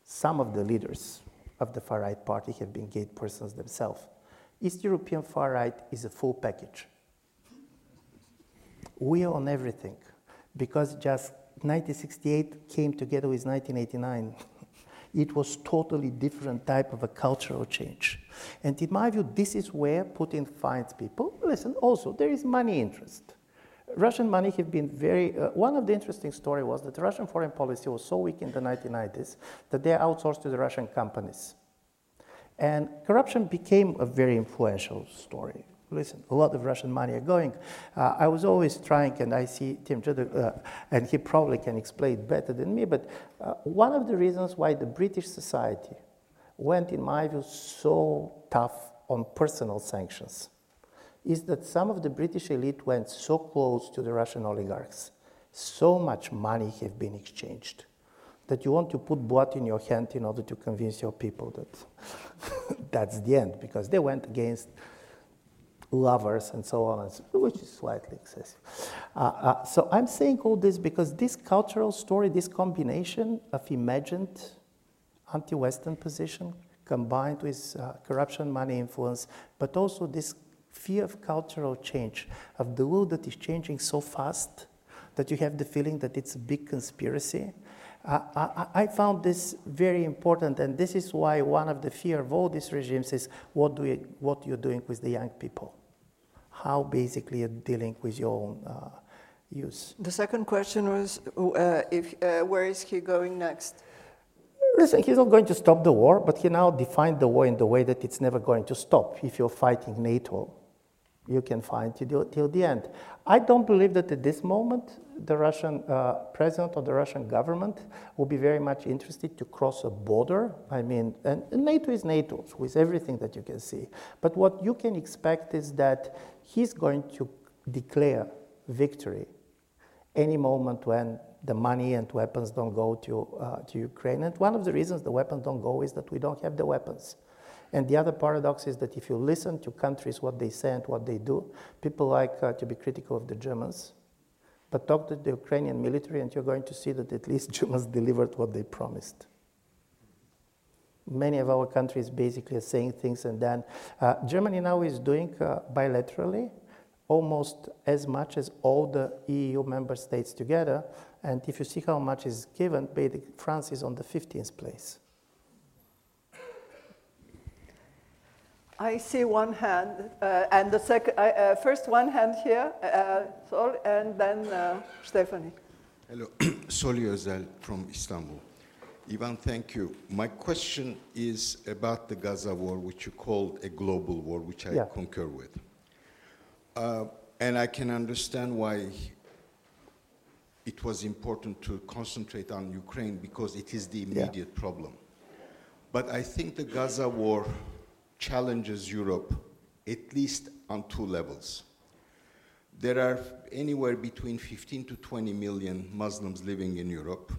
Some of the leaders of the far right party have been gay persons themselves. East European far right is a full package. We are on everything because just 1968 came together with 1989. it was totally different type of a cultural change. And in my view, this is where Putin finds people. Listen, also, there is money interest. Russian money have been very, uh, one of the interesting story was that Russian foreign policy was so weak in the 1990s that they outsourced to the Russian companies. And corruption became a very influential story. Listen, a lot of Russian money are going. Uh, I was always trying, and I see Tim Judah, uh, and he probably can explain it better than me, but uh, one of the reasons why the British society went, in my view, so tough on personal sanctions is that some of the British elite went so close to the Russian oligarchs, so much money have been exchanged that you want to put blood in your hand in order to convince your people that that's the end, because they went against lovers and so on, which is slightly excessive. Uh, uh, so I'm saying all this because this cultural story, this combination of imagined anti-Western position combined with uh, corruption, money influence, but also this fear of cultural change, of the world that is changing so fast that you have the feeling that it's a big conspiracy. Uh, I, I, found this very important, and this is why one of the fear of all these regimes is what, do you, what you're doing with the young people how basically you're dealing with your own uh, use. The second question was uh, if, uh, where is he going next? Listen, he's not going to stop the war, but he now defined the war in the way that it's never going to stop. If you're fighting NATO, you can fight till, till the end. I don't believe that at this moment the Russian uh, president or the Russian government will be very much interested to cross a border. I mean, and NATO is NATO with everything that you can see. But what you can expect is that he's going to declare victory any moment when the money and weapons don't go to, uh, to Ukraine. And one of the reasons the weapons don't go is that we don't have the weapons. And the other paradox is that if you listen to countries, what they say and what they do, people like uh, to be critical of the Germans, but talk to the Ukrainian military and you're going to see that at least Germans delivered what they promised. Many of our countries basically are saying things, and then uh, Germany now is doing uh, bilaterally almost as much as all the EU member states together. And if you see how much is given, France is on the 15th place. I see one hand, uh, and the second, uh, uh, first one hand here, uh, Sol, and then uh, Stephanie. Hello, Soli Özel from Istanbul. Ivan, thank you. My question is about the Gaza war, which you called a global war, which I yeah. concur with. Uh, and I can understand why it was important to concentrate on Ukraine because it is the immediate yeah. problem. But I think the Gaza war challenges Europe at least on two levels. There are anywhere between 15 to 20 million Muslims living in Europe.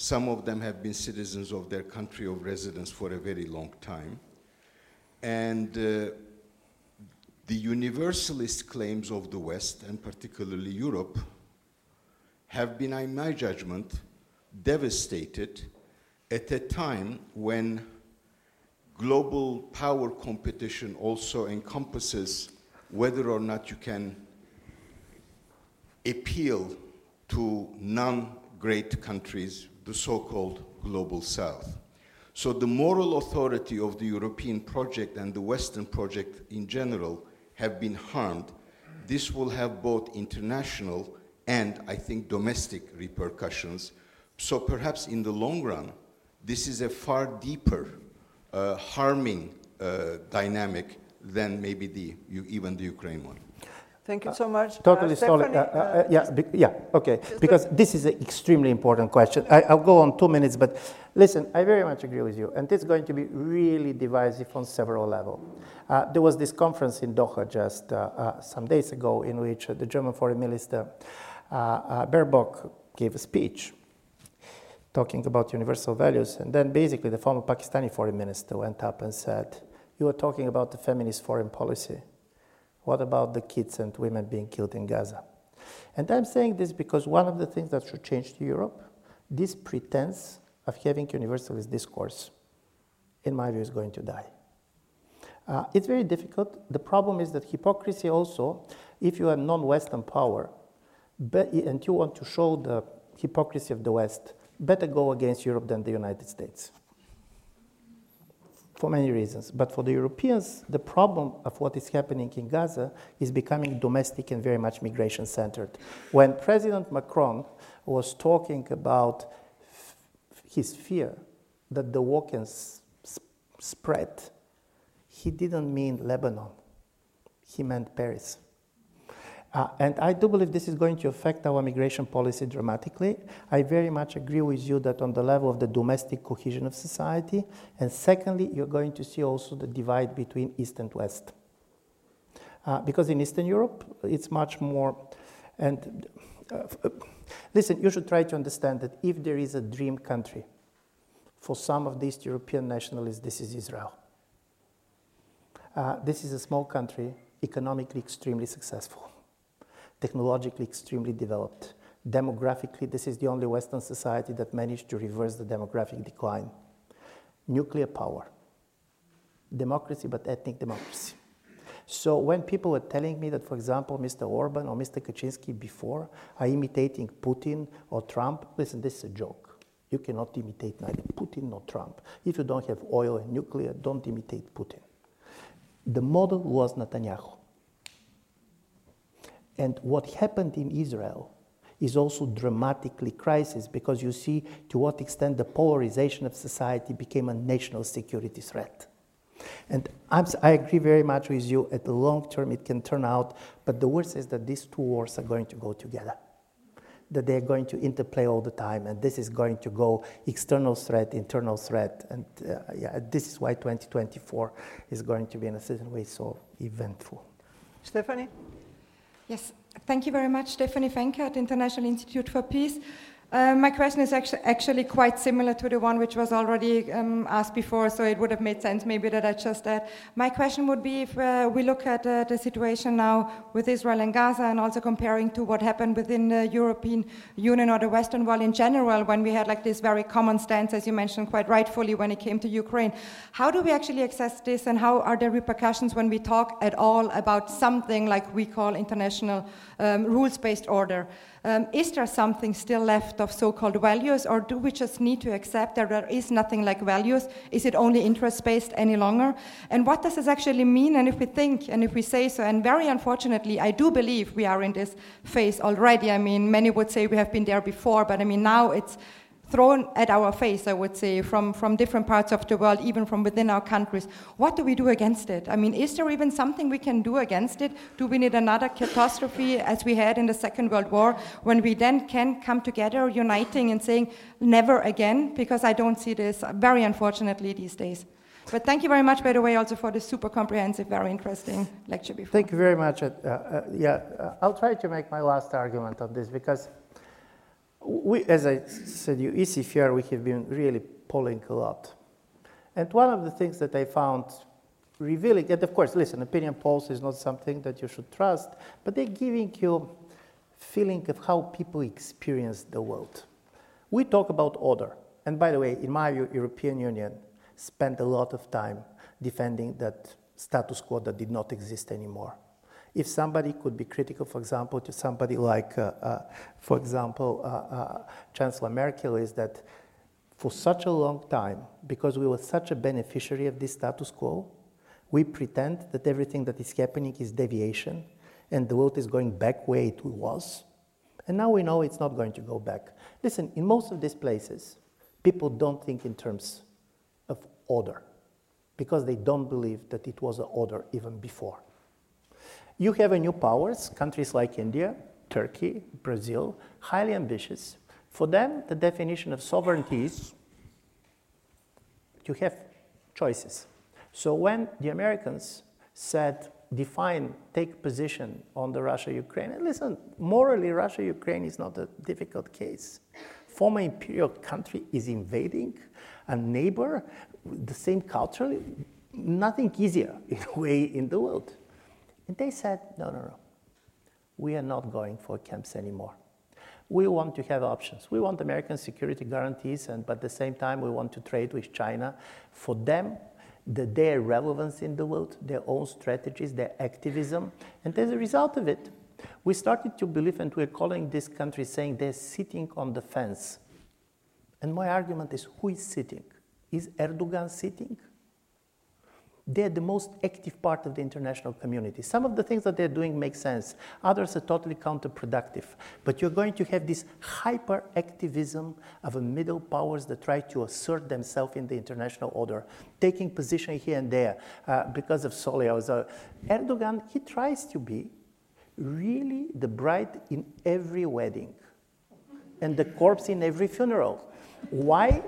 Some of them have been citizens of their country of residence for a very long time. And uh, the universalist claims of the West, and particularly Europe, have been, in my judgment, devastated at a time when global power competition also encompasses whether or not you can appeal to non-great countries, the so-called global south. So the moral authority of the European project and the Western project in general have been harmed. This will have both international and, I think, domestic repercussions. So perhaps in the long run, this is a far deeper uh, harming uh, dynamic than maybe the, even the Ukraine one. Thank you so much. Uh, totally solid. Uh, uh, yeah, be, yeah, okay. Because this is an extremely important question. I, will go on two minutes, but listen, I very much agree with you. And it's going to be really divisive on several levels. Uh, there was this conference in Doha just some days ago in which the German foreign minister, Baerbock, gave a speech talking about universal values. And then basically the former Pakistani foreign minister went up and said, You are talking about the feminist foreign policy. What about the kids and women being killed in Gaza? And I'm saying this because one of the things that should change to Europe, this pretense of having universalist discourse, in my view, is going to die. Uh, it's very difficult. The problem is that hypocrisy also, if you are non Western power, and you want to show the hypocrisy of the West, better go against Europe than the United States for many reasons. But for the Europeans, the problem of what is happening in Gaza is becoming domestic and very much migration centered. When President Macron was talking about his fear that the war can spread he didn't mean Lebanon, he meant Paris. Uh, and I do believe this is going to affect our migration policy dramatically. I very much agree with you that on the level of the domestic cohesion of society. And secondly, you're going to see also the divide between East and West. Uh, because in Eastern Europe, it's much more. And uh, listen, you should try to understand that if there is a dream country for some of these European nationalists, this is Israel. Uh, this is a small country, economically extremely successful technologically extremely developed. Demographically, this is the only Western society that managed to reverse the demographic decline. Nuclear power, democracy, but ethnic democracy. So when people were telling me that, for example, Mr. Orban or Mr. Kaczynski before are imitating Putin or Trump, listen, this is a joke. You cannot imitate neither Putin nor Trump. If you don't have oil and nuclear, don't imitate Putin. The model was Netanyahu. And what happened in Israel is also dramatically crisis because you see to what extent the polarization of society became a national security threat. And I'm, i agree very much with you. At the long term, it can turn out, but the worst is that these two wars are going to go together. That they're going to interplay all the time, and this is going to go external threat, internal threat, and uh, yeah, this is why 2024 is going to be in a certain way so eventful. Stephanie? Yes, thank you very much, Stephanie Fenke at the International Institute for Peace. Uh, my question is actually, actually quite similar to the one which was already um, asked before, so it would have made sense maybe that I just add. My question would be if uh, we look at uh, the situation now with Israel and Gaza and also comparing to what happened within the European Union or the Western world in general when we had like this very common stance, as you mentioned quite rightfully, when it came to Ukraine. How do we actually access this and how are the repercussions when we talk at all about something like we call international um, rules based order? Um, is there something still left of so called values, or do we just need to accept that there is nothing like values? Is it only interest based any longer? And what does this actually mean? And if we think and if we say so, and very unfortunately, I do believe we are in this phase already. I mean, many would say we have been there before, but I mean, now it's thrown at our face, I would say, from, from different parts of the world, even from within our countries. What do we do against it? I mean, is there even something we can do against it? Do we need another catastrophe as we had in the Second World War, when we then can come together, uniting and saying, never again? Because I don't see this, very unfortunately, these days. But thank you very much, by the way, also for this super comprehensive, very interesting lecture before. Thank you very much. Uh, uh, yeah, uh, I'll try to make my last argument on this because we, as I said, you ECFR, we have been really polling a lot. And one of the things that I found revealing, and of course, listen, opinion polls is not something that you should trust, but they're giving you feeling of how people experience the world. We talk about order. And by the way, in my view, European Union spent a lot of time defending that status quo that did not exist anymore if somebody could be critical, for example, to somebody like, uh, uh, for example, uh, uh, Chancellor Merkel, is that for such a long time, because we were such a beneficiary of this status quo, we pretend that everything that is happening is deviation and the world is going back where it was. And now we know it's not going to go back. Listen, in most of these places, people don't think in terms of order because they don't believe that it was an order even before. You have a new powers, countries like India, Turkey, Brazil, highly ambitious. For them, the definition of sovereignty is you have choices. So when the Americans said, define, take position on the Russia-Ukraine, and listen, morally, Russia-Ukraine is not a difficult case. Former imperial country is invading a neighbor, the same culture, nothing easier in a way in the world. And they said, no, no, no. We are not going for camps anymore. We want to have options. We want American security guarantees, and but at the same time, we want to trade with China. For them, the, their relevance in the world, their own strategies, their activism, and as a result of it, we started to believe, and we're calling this country saying they're sitting on the fence. And my argument is who is sitting? Is Erdogan sitting? They're the most active part of the international community. Some of the things that they're doing make sense, others are totally counterproductive. But you're going to have this hyperactivism of the middle powers that try to assert themselves in the international order, taking position here and there uh, because of Solia. So Erdogan, he tries to be really the bride in every wedding and the corpse in every funeral. Why?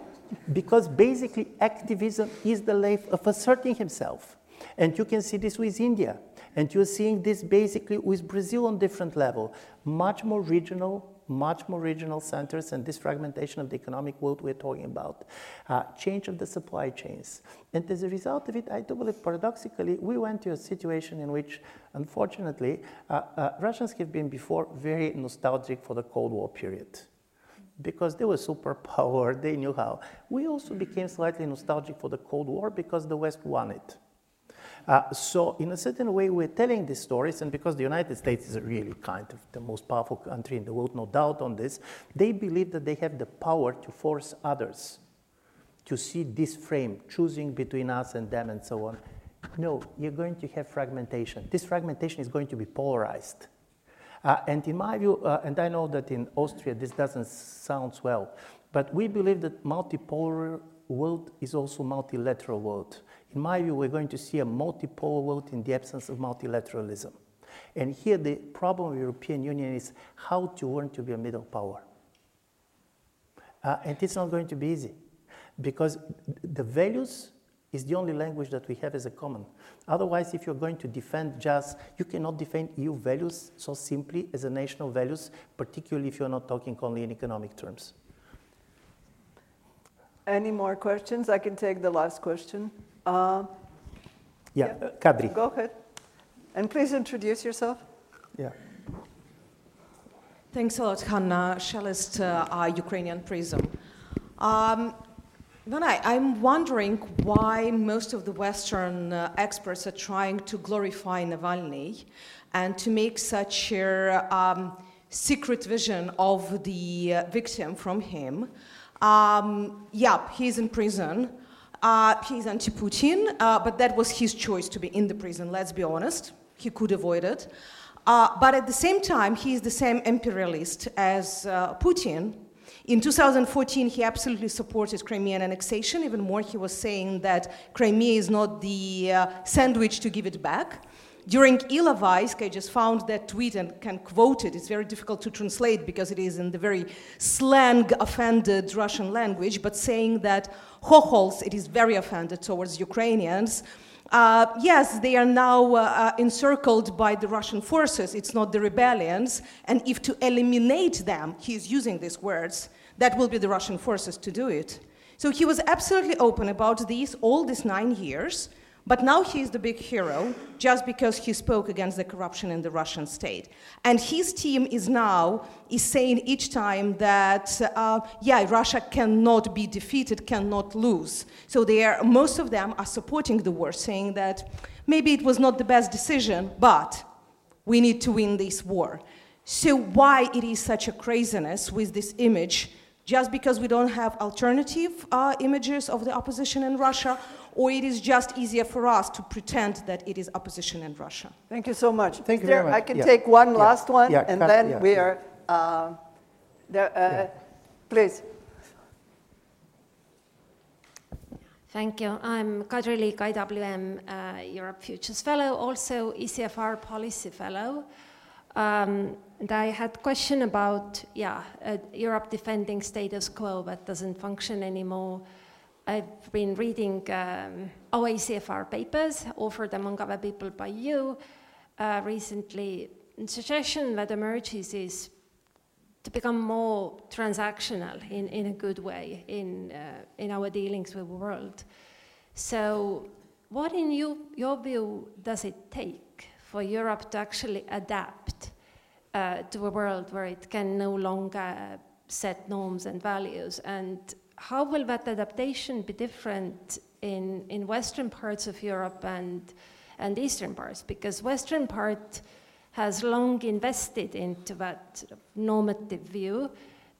Because basically activism is the life of asserting himself. And you can see this with India. And you're seeing this basically with Brazil on different level, much more regional, much more regional centers and this fragmentation of the economic world we're talking about, uh, change of the supply chains. And as a result of it, I do believe paradoxically, we went to a situation in which, unfortunately, uh, uh, Russians have been before very nostalgic for the Cold War period because they were superpower, they knew how. We also became slightly nostalgic for the Cold War because the West won it. Uh, so, in a certain way, we're telling these stories, and because the United States is really kind of the most powerful country in the world, no doubt on this, they believe that they have the power to force others to see this frame, choosing between us and them, and so on. No, you're going to have fragmentation. This fragmentation is going to be polarized. Uh, and in my view, uh, and I know that in Austria this doesn't sound well, but we believe that multipolar world is also multilateral world. In my view, we're going to see a multipolar world in the absence of multilateralism. And here the problem of the European Union is how to learn to be a middle power. Uh, and it's not going to be easy because the values is the only language that we have as a common. Otherwise, if you're going to defend just, you cannot defend EU values so simply as a national values, particularly if you're not talking only in economic terms. Any more questions? I can take the last question. Uh, yeah, yeah. Uh, Kadri. Go ahead. And please introduce yourself. Yeah. Thanks a lot, Hanna Shelest, uh, Ukrainian Prism. Um, I, am wondering why most of the Western uh, experts are trying to glorify Navalny and to make such a um, secret vision of the uh, victim from him. Um, yeah, he's in prison. Uh, he's anti Putin, uh, but that was his choice to be in the prison, let's be honest. He could avoid it. Uh, but at the same time, he is the same imperialist as uh, Putin in 2014, he absolutely supported Crimean annexation. Even more, he was saying that Crimea is not the uh, sandwich to give it back. During Ilovaisk, I just found that tweet and can quote it. It's very difficult to translate because it is in the very slang, offended Russian language, but saying that Hochols, it is very offended towards Ukrainians. Uh, yes, they are now uh, uh, encircled by the Russian forces. It's not the rebellions. And if to eliminate them, he's using these words, that will be the Russian forces to do it. So he was absolutely open about these all these nine years, but now he is the big hero just because he spoke against the corruption in the Russian state. And his team is now is saying each time that uh, yeah, Russia cannot be defeated, cannot lose. So they are most of them are supporting the war, saying that maybe it was not the best decision, but we need to win this war. So why it is such a craziness with this image just because we don't have alternative uh, images of the opposition in Russia, or it is just easier for us to pretend that it is opposition in Russia. Thank you so much. Thank you very much. I can yeah. take one yeah. last one, yeah. and then we are uh, there. Uh, please. Thank you. I'm Kadri Liik, IWM uh, Europe Futures Fellow, also ECFR Policy Fellow. Um, and I had question about, yeah, uh, Europe defending status quo that doesn't function anymore. I've been reading um, OACFR papers offered among other people by you uh, recently. Suggestion that emerges is to become more transactional in, in a good way in, uh, in our dealings with the world. So, what in you, your view does it take for Europe to actually adapt uh, to a world where it can no longer set norms and values? And how will that adaptation be different in, in western parts of Europe and, and eastern parts? Because western part has long invested into that normative view,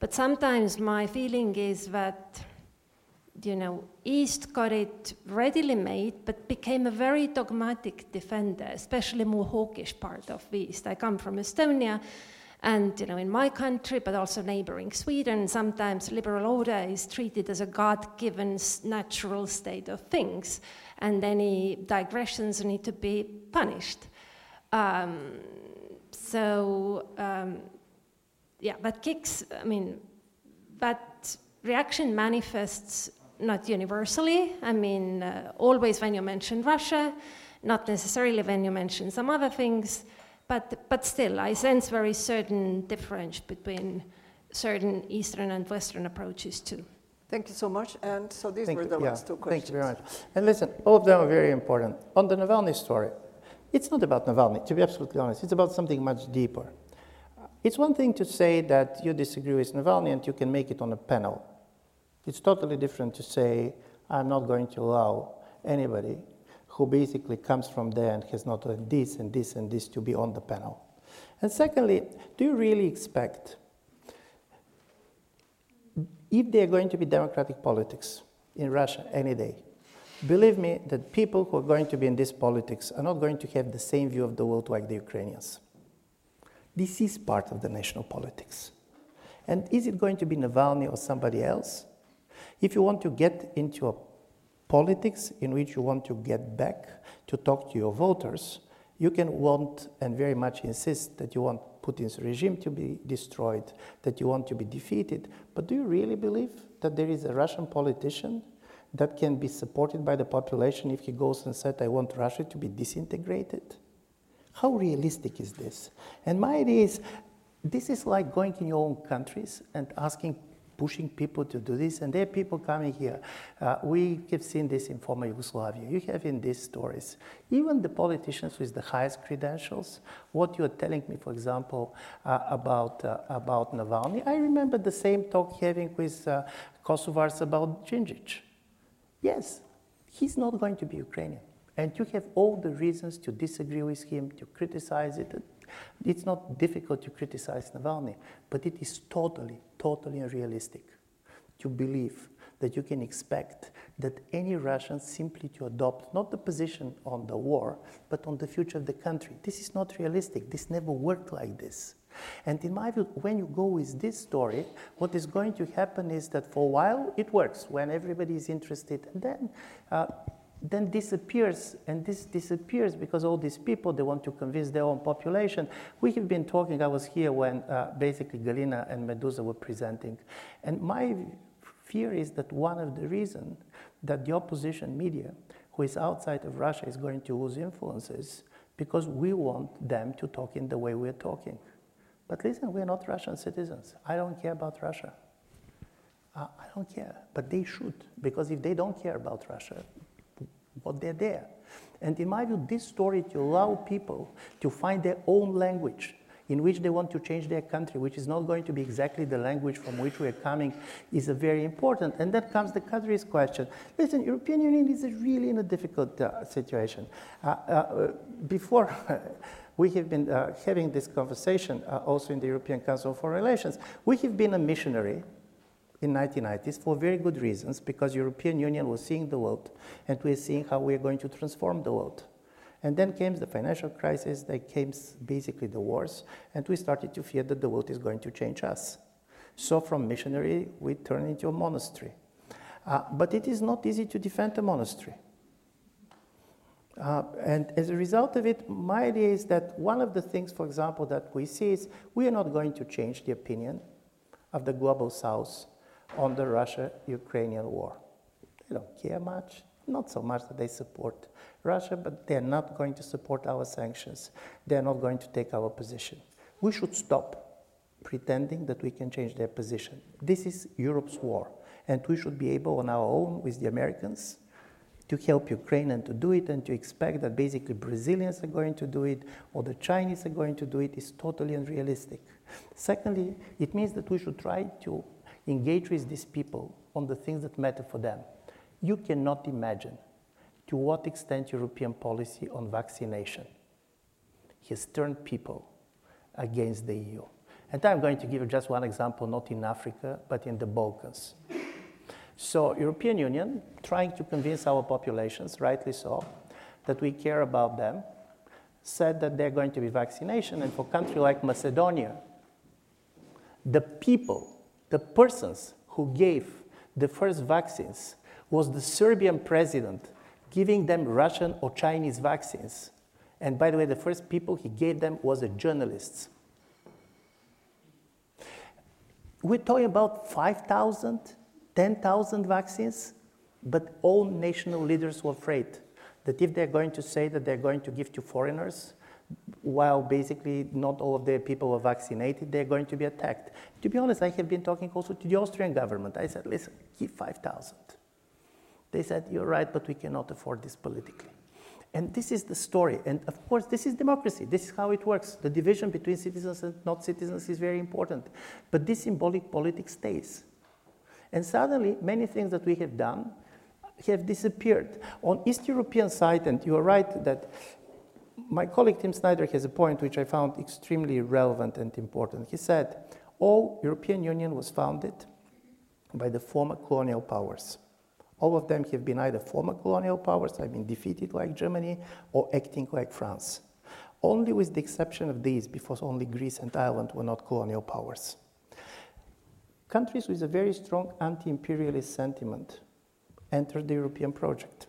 but sometimes my feeling is that you know, East got it readily made, but became a very dogmatic defender, especially more hawkish part of East. I come from Estonia, and you know, in my country, but also neighboring Sweden, sometimes liberal order is treated as a God-given natural state of things, and any digressions need to be punished. Um, so, um, yeah, but kicks. I mean, but reaction manifests not universally. I mean, uh, always when you mention Russia, not necessarily when you mention some other things, but, but still, I sense very certain difference between certain Eastern and Western approaches too. Thank you so much. And so these Thank were you. the Yeah, last two questions. Thank you very much. And listen, all of them are very important. On the Navalny story, it's not about Navalny, to be absolutely honest. It's about something much deeper. It's one thing to say that you disagree with Navalny and you can make it on a panel. It's totally different to say, I'm not going to allow anybody who basically comes from there and has not done this and this and this to be on the panel. And secondly, do you really expect, if there are going to be democratic politics in Russia any day, believe me that people who are going to be in this politics are not going to have the same view of the world like the Ukrainians. This is part of the national politics. And is it going to be Navalny or somebody else? If you want to get into a politics in which you want to get back to talk to your voters, you can want and very much insist that you want Putin's regime to be destroyed, that you want to be defeated. But do you really believe that there is a Russian politician that can be supported by the population if he goes and said, I want Russia to be disintegrated? How realistic is this? And my idea is this is like going in your own countries and asking pushing people to do this, and there are people coming here. Uh, we have seen this in former Yugoslavia. You have in these stories, even the politicians with the highest credentials, what you're telling me, for example, uh, about, uh, about Navalny, I remember the same talk having with uh, Kosovars about Djindjic. Yes, he's not going to be Ukrainian. And you have all the reasons to disagree with him, to criticize it. It's not difficult to criticize Navalny, but it is totally, totally unrealistic to believe that you can expect that any Russian simply to adopt not the position on the war, but on the future of the country. This is not realistic. This never worked like this. And in my view, when you go with this story, what is going to happen is that for a while it works when everybody is interested, and then uh, then disappears, and this disappears because all these people, they want to convince their own population. We have been talking, I was here when uh, basically Galina and Meduza were presenting, and my fear is that one of the reasons that the opposition media, who is outside of Russia, is going to lose influences because we want them to talk in the way we're talking. But listen, we're not Russian citizens. I don't care about Russia. Uh, I don't care, but they should, because if they don't care about Russia, but they're there. And in my view, this story to allow people to find their own language in which they want to change their country, which is not going to be exactly the language from which we are coming, is a very important. And then comes the Kadri's question. Listen, European Union is really in a difficult uh, situation. Uh, uh, before we have been uh, having this conversation uh, also in the European Council for Relations, we have been a missionary in 1990s for very good reasons because European Union was seeing the world and we are seeing how we are going to transform the world. And then came the financial crisis, then came basically the wars, and we started to fear that the world is going to change us. So from missionary, we turned into a monastery. Uh, but it is not easy to defend a monastery. Uh, and as a result of it, my idea is that one of the things, for example, that we see is we are not going to change the opinion of the global south on the Russia Ukrainian war. They don't care much, not so much that they support Russia, but they're not going to support our sanctions. They're not going to take our position. We should stop pretending that we can change their position. This is Europe's war, and we should be able on our own with the Americans to help Ukraine and to do it, and to expect that basically Brazilians are going to do it or the Chinese are going to do it is totally unrealistic. Secondly, it means that we should try to engage with these people on the things that matter for them. You cannot imagine to what extent European policy on vaccination has turned people against the EU. And I'm going to give you just one example, not in Africa, but in the Balkans. So European Union, trying to convince our populations, rightly so, that we care about them, said that they're going to be vaccination. And for a country like Macedonia, the people, the persons who gave the first vaccines was the Serbian president giving them Russian or Chinese vaccines. And by the way, the first people he gave them was the journalists. We're talking about 5,000, 10,000 vaccines, but all national leaders were afraid that if they're going to say that they're going to give to foreigners, while basically not all of the people are vaccinated, they're going to be attacked. To be honest, I have been talking also to the Austrian government. I said, listen, give 5,000. They said, you're right, but we cannot afford this politically. And this is the story. And of course, this is democracy. This is how it works. The division between citizens and not citizens is very important. But this symbolic politics stays. And suddenly, many things that we have done have disappeared. On East European side, and you are right that my colleague Tim Snyder has a point which I found extremely relevant and important. He said, all European Union was founded by the former colonial powers. All of them have been either former colonial powers, I mean defeated like Germany, or acting like France. Only with the exception of these, because only Greece and Ireland were not colonial powers. Countries with a very strong anti-imperialist sentiment entered the European project.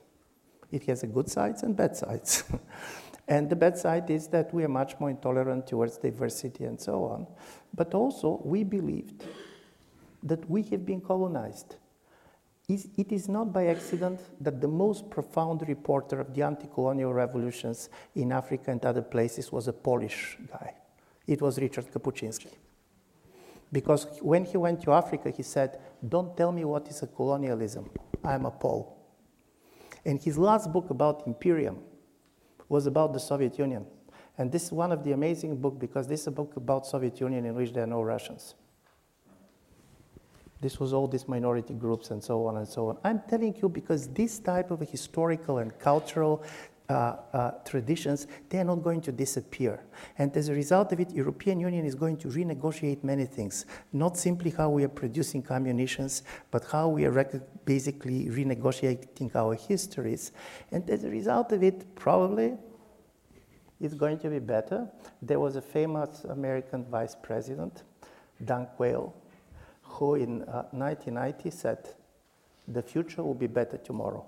It has a good sides and bad sides. and the bad side is that we are much more intolerant towards diversity and so on. But also, we believed that we have been colonized it is not by accident that the most profound reporter of the anti colonial revolutions in Africa and other places was a Polish guy. It was Ryszard Kapuscinski. Because when he went to Africa, he said, Don't tell me what is a colonialism. I'm a Pole. And his last book about imperium was about the Soviet Union. And this is one of the amazing books because this is a book about Soviet Union in which there are no Russians. This was all these minority groups and so on and so on. I'm telling you because this type of historical and cultural uh, uh, traditions, they are not going to disappear. And as a result of it, European Union is going to renegotiate many things, not simply how we are producing ammunitions, but how we are rec- basically renegotiating our histories. And as a result of it, probably it's going to be better. There was a famous American vice president, Dan Quayle, who in uh, 1990 said, the future will be better tomorrow.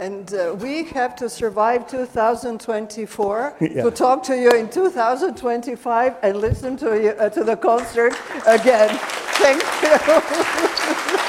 And uh, we have to survive 2024 yeah. to talk to you in 2025 and listen to, you, uh, to the concert again. Thank you.